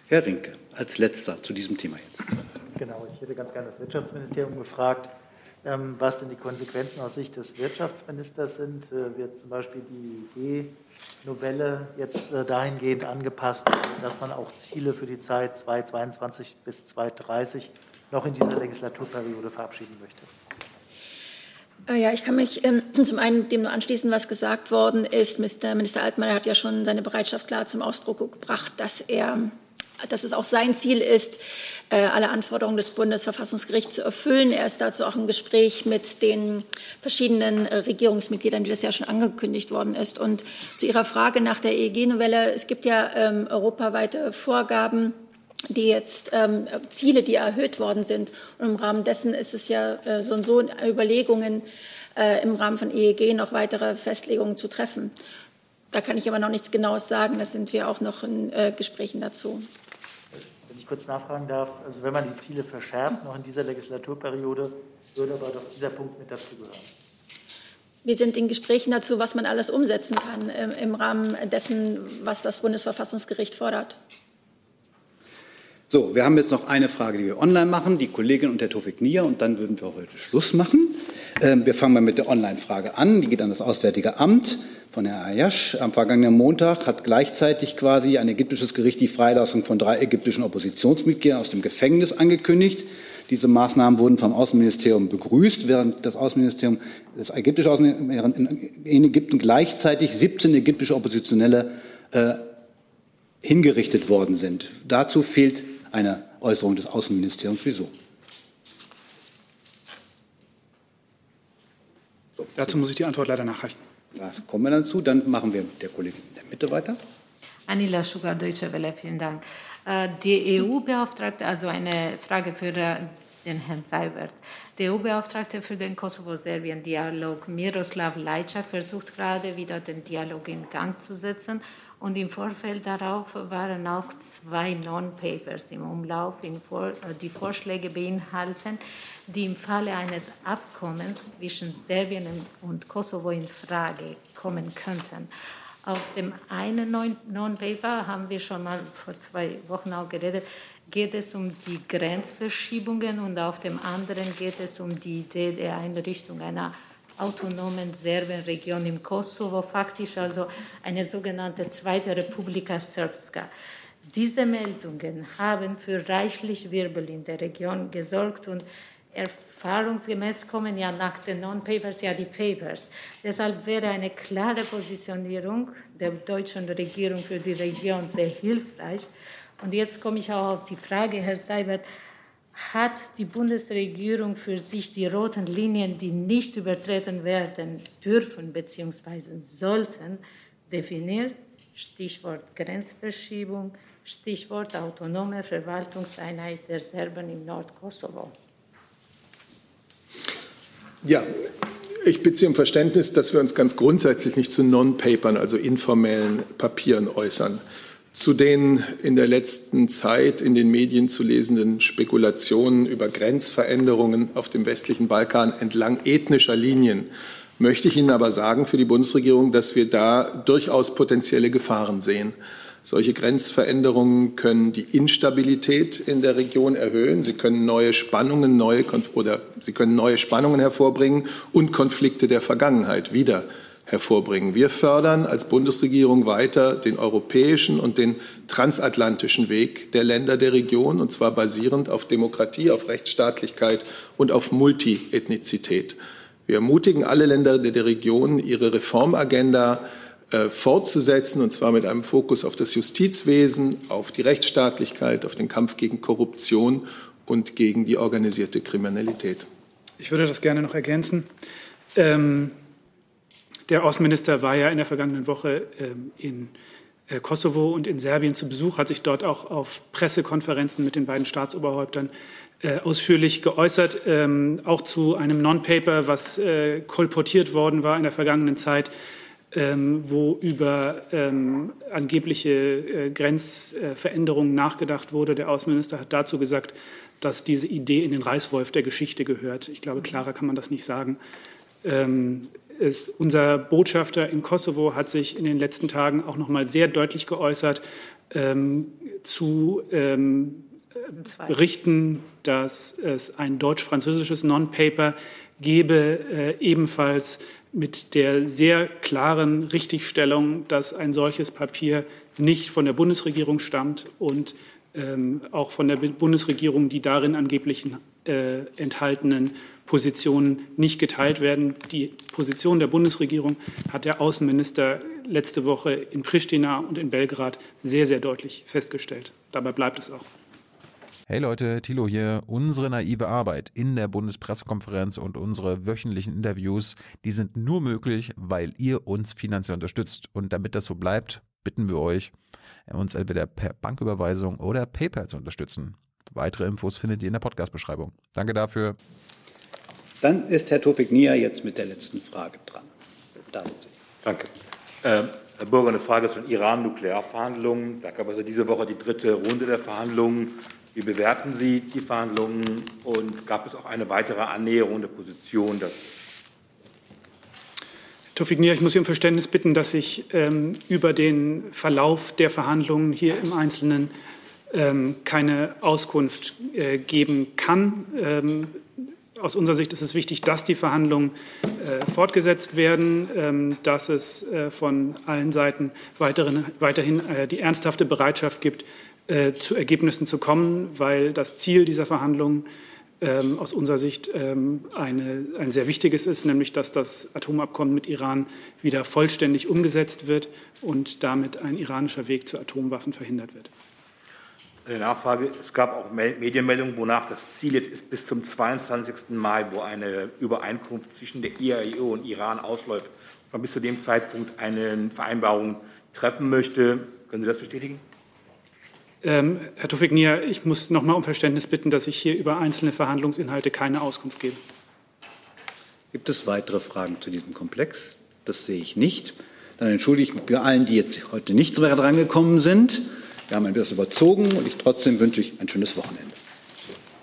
Herr Rinke, als letzter zu diesem Thema jetzt. Genau, ich hätte ganz gerne das Wirtschaftsministerium gefragt, was denn die Konsequenzen aus Sicht des Wirtschaftsministers sind. Äh, wird zum Beispiel die Idee-Novelle jetzt äh, dahingehend angepasst, dass man auch Ziele für die Zeit 2022 bis 2030 noch in dieser Legislaturperiode verabschieden möchte? Äh, ja, ich kann mich ähm, zum einen dem nur anschließen, was gesagt worden ist. Minister Altmaier hat ja schon seine Bereitschaft klar zum Ausdruck gebracht, dass er dass es auch sein Ziel ist, äh, alle Anforderungen des Bundesverfassungsgerichts zu erfüllen. Er ist dazu auch im Gespräch mit den verschiedenen äh, Regierungsmitgliedern, wie das ja schon angekündigt worden ist. Und zu Ihrer Frage nach der EEG-Novelle, es gibt ja ähm, europaweite Vorgaben, die jetzt ähm, Ziele, die erhöht worden sind. Und im Rahmen dessen ist es ja äh, so und so Überlegungen, äh, im Rahmen von EEG noch weitere Festlegungen zu treffen. Da kann ich aber noch nichts Genaues sagen. Da sind wir auch noch in äh, Gesprächen dazu kurz nachfragen darf, also wenn man die Ziele verschärft, noch in dieser Legislaturperiode, würde aber doch dieser Punkt mit dazugehören. Wir sind in Gesprächen dazu, was man alles umsetzen kann im, im Rahmen dessen, was das Bundesverfassungsgericht fordert. So, wir haben jetzt noch eine Frage, die wir online machen, die Kollegin und der Tofik Nia, und dann würden wir heute Schluss machen. Ähm, wir fangen mal mit der Online-Frage an. Die geht an das Auswärtige Amt von Herrn Ayash. Am vergangenen Montag hat gleichzeitig quasi ein ägyptisches Gericht die Freilassung von drei ägyptischen Oppositionsmitgliedern aus dem Gefängnis angekündigt. Diese Maßnahmen wurden vom Außenministerium begrüßt, während das Außenministerium, das ägyptische Außenministerium in Ägypten gleichzeitig 17 ägyptische Oppositionelle äh, hingerichtet worden sind. Dazu fehlt eine Äußerung des Außenministeriums. Wieso? Dazu muss ich die Antwort leider nachreichen. Das kommen wir dann zu. Dann machen wir mit der Kollegin in der Mitte weiter. Anila Schugar, Deutsche Welle, vielen Dank. Äh, die EU-Beauftragte, also eine Frage für äh, den Herrn Seibert. Der EU-Beauftragte für den Kosovo-Serbien-Dialog, Miroslav Lajczak, versucht gerade wieder den Dialog in Gang zu setzen und im Vorfeld darauf waren auch zwei Non-Papers im Umlauf, die Vorschläge beinhalten, die im Falle eines Abkommens zwischen Serbien und Kosovo in Frage kommen könnten. Auf dem einen Non-Paper haben wir schon mal vor zwei Wochen auch geredet, geht es um die Grenzverschiebungen und auf dem anderen geht es um die Idee der Einrichtung einer autonomen Serbenregion im Kosovo, faktisch also eine sogenannte Zweite Republika Srpska. Diese Meldungen haben für reichlich Wirbel in der Region gesorgt und erfahrungsgemäß kommen ja nach den Non-Papers ja die Papers. Deshalb wäre eine klare Positionierung der deutschen Regierung für die Region sehr hilfreich. Und jetzt komme ich auch auf die Frage, Herr Seibert, hat die Bundesregierung für sich die roten Linien, die nicht übertreten werden dürfen bzw. sollten, definiert. Stichwort Grenzverschiebung, Stichwort autonome Verwaltungseinheit der Serben im Nordkosovo. Ja, ich bitte Sie um Verständnis, dass wir uns ganz grundsätzlich nicht zu Non-Papern, also informellen Papieren äußern zu den in der letzten Zeit in den Medien zu lesenden Spekulationen über Grenzveränderungen auf dem westlichen Balkan entlang ethnischer Linien möchte ich Ihnen aber sagen für die Bundesregierung, dass wir da durchaus potenzielle Gefahren sehen. Solche Grenzveränderungen können die Instabilität in der Region erhöhen. Sie können neue Spannungen, neue oder sie können neue Spannungen hervorbringen und Konflikte der Vergangenheit wieder hervorbringen. Wir fördern als Bundesregierung weiter den europäischen und den transatlantischen Weg der Länder der Region, und zwar basierend auf Demokratie, auf Rechtsstaatlichkeit und auf Multiethnizität. Wir ermutigen alle Länder der Region, ihre Reformagenda fortzusetzen, und zwar mit einem Fokus auf das Justizwesen, auf die Rechtsstaatlichkeit, auf den Kampf gegen Korruption und gegen die organisierte Kriminalität. Ich würde das gerne noch ergänzen. Ähm, der Außenminister war ja in der vergangenen Woche ähm, in äh, Kosovo und in Serbien zu Besuch, hat sich dort auch auf Pressekonferenzen mit den beiden Staatsoberhäuptern äh, ausführlich geäußert, ähm, auch zu einem Non-Paper, was äh, kolportiert worden war in der vergangenen Zeit, ähm, wo über ähm, angebliche äh, Grenzveränderungen nachgedacht wurde. Der Außenminister hat dazu gesagt, dass diese Idee in den Reißwolf der Geschichte gehört. Ich glaube, klarer kann man das nicht sagen. Ähm, es, unser Botschafter in Kosovo hat sich in den letzten Tagen auch noch mal sehr deutlich geäußert ähm, zu ähm, berichten, dass es ein deutsch-französisches Non-Paper gebe, äh, ebenfalls mit der sehr klaren Richtigstellung, dass ein solches Papier nicht von der Bundesregierung stammt und ähm, auch von der Bundesregierung die darin angeblich äh, enthaltenen Positionen nicht geteilt werden. Die Position der Bundesregierung hat der Außenminister letzte Woche in Pristina und in Belgrad sehr, sehr deutlich festgestellt. Dabei bleibt es auch. Hey Leute, Thilo hier. Unsere naive Arbeit in der Bundespressekonferenz und unsere wöchentlichen Interviews, die sind nur möglich, weil ihr uns finanziell unterstützt. Und damit das so bleibt, bitten wir euch, uns entweder per Banküberweisung oder PayPal zu unterstützen. Weitere Infos findet ihr in der Podcast-Beschreibung. Danke dafür. Dann ist Herr Tofik Nia jetzt mit der letzten Frage dran. Danke. Äh, Herr Bürger, eine Frage zu den Iran-Nuklearverhandlungen. Da gab es ja diese Woche die dritte Runde der Verhandlungen. Wie bewerten Sie die Verhandlungen und gab es auch eine weitere Annäherung der Position dazu? Tofik Nia, ich muss Sie um Verständnis bitten, dass ich ähm, über den Verlauf der Verhandlungen hier im Einzelnen ähm, keine Auskunft äh, geben kann. Ähm, aus unserer Sicht ist es wichtig, dass die Verhandlungen äh, fortgesetzt werden, ähm, dass es äh, von allen Seiten weiteren, weiterhin äh, die ernsthafte Bereitschaft gibt, äh, zu Ergebnissen zu kommen, weil das Ziel dieser Verhandlungen ähm, aus unserer Sicht ähm, eine, ein sehr wichtiges ist, nämlich dass das Atomabkommen mit Iran wieder vollständig umgesetzt wird und damit ein iranischer Weg zu Atomwaffen verhindert wird. Eine Nachfrage. Es gab auch Medienmeldungen, wonach das Ziel jetzt ist, bis zum 22. Mai, wo eine Übereinkunft zwischen der IAEO und Iran ausläuft, man bis zu dem Zeitpunkt eine Vereinbarung treffen möchte. Können Sie das bestätigen? Ähm, Herr Tofik Nia, ich muss noch mal um Verständnis bitten, dass ich hier über einzelne Verhandlungsinhalte keine Auskunft gebe. Gibt es weitere Fragen zu diesem Komplex? Das sehe ich nicht. Dann entschuldige ich mich bei allen, die jetzt heute nicht drangekommen sind. Wir haben ein bisschen überzogen und ich trotzdem wünsche ich ein schönes Wochenende.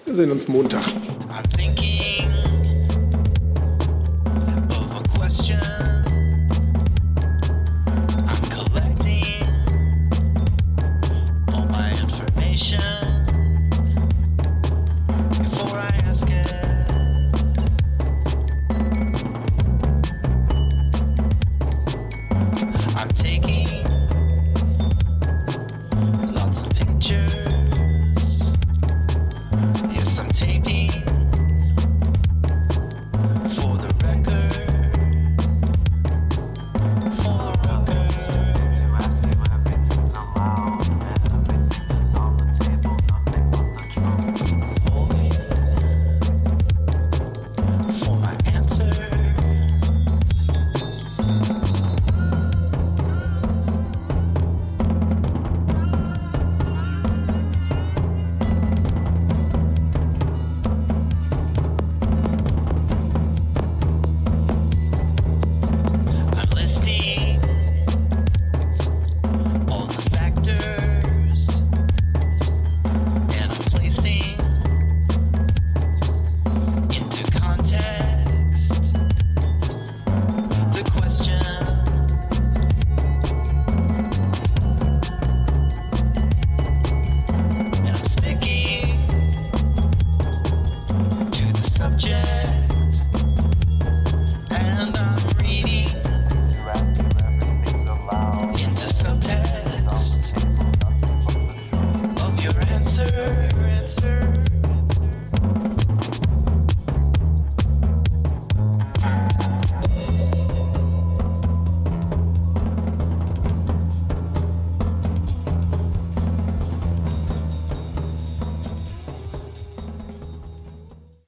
Wir sehen uns Montag.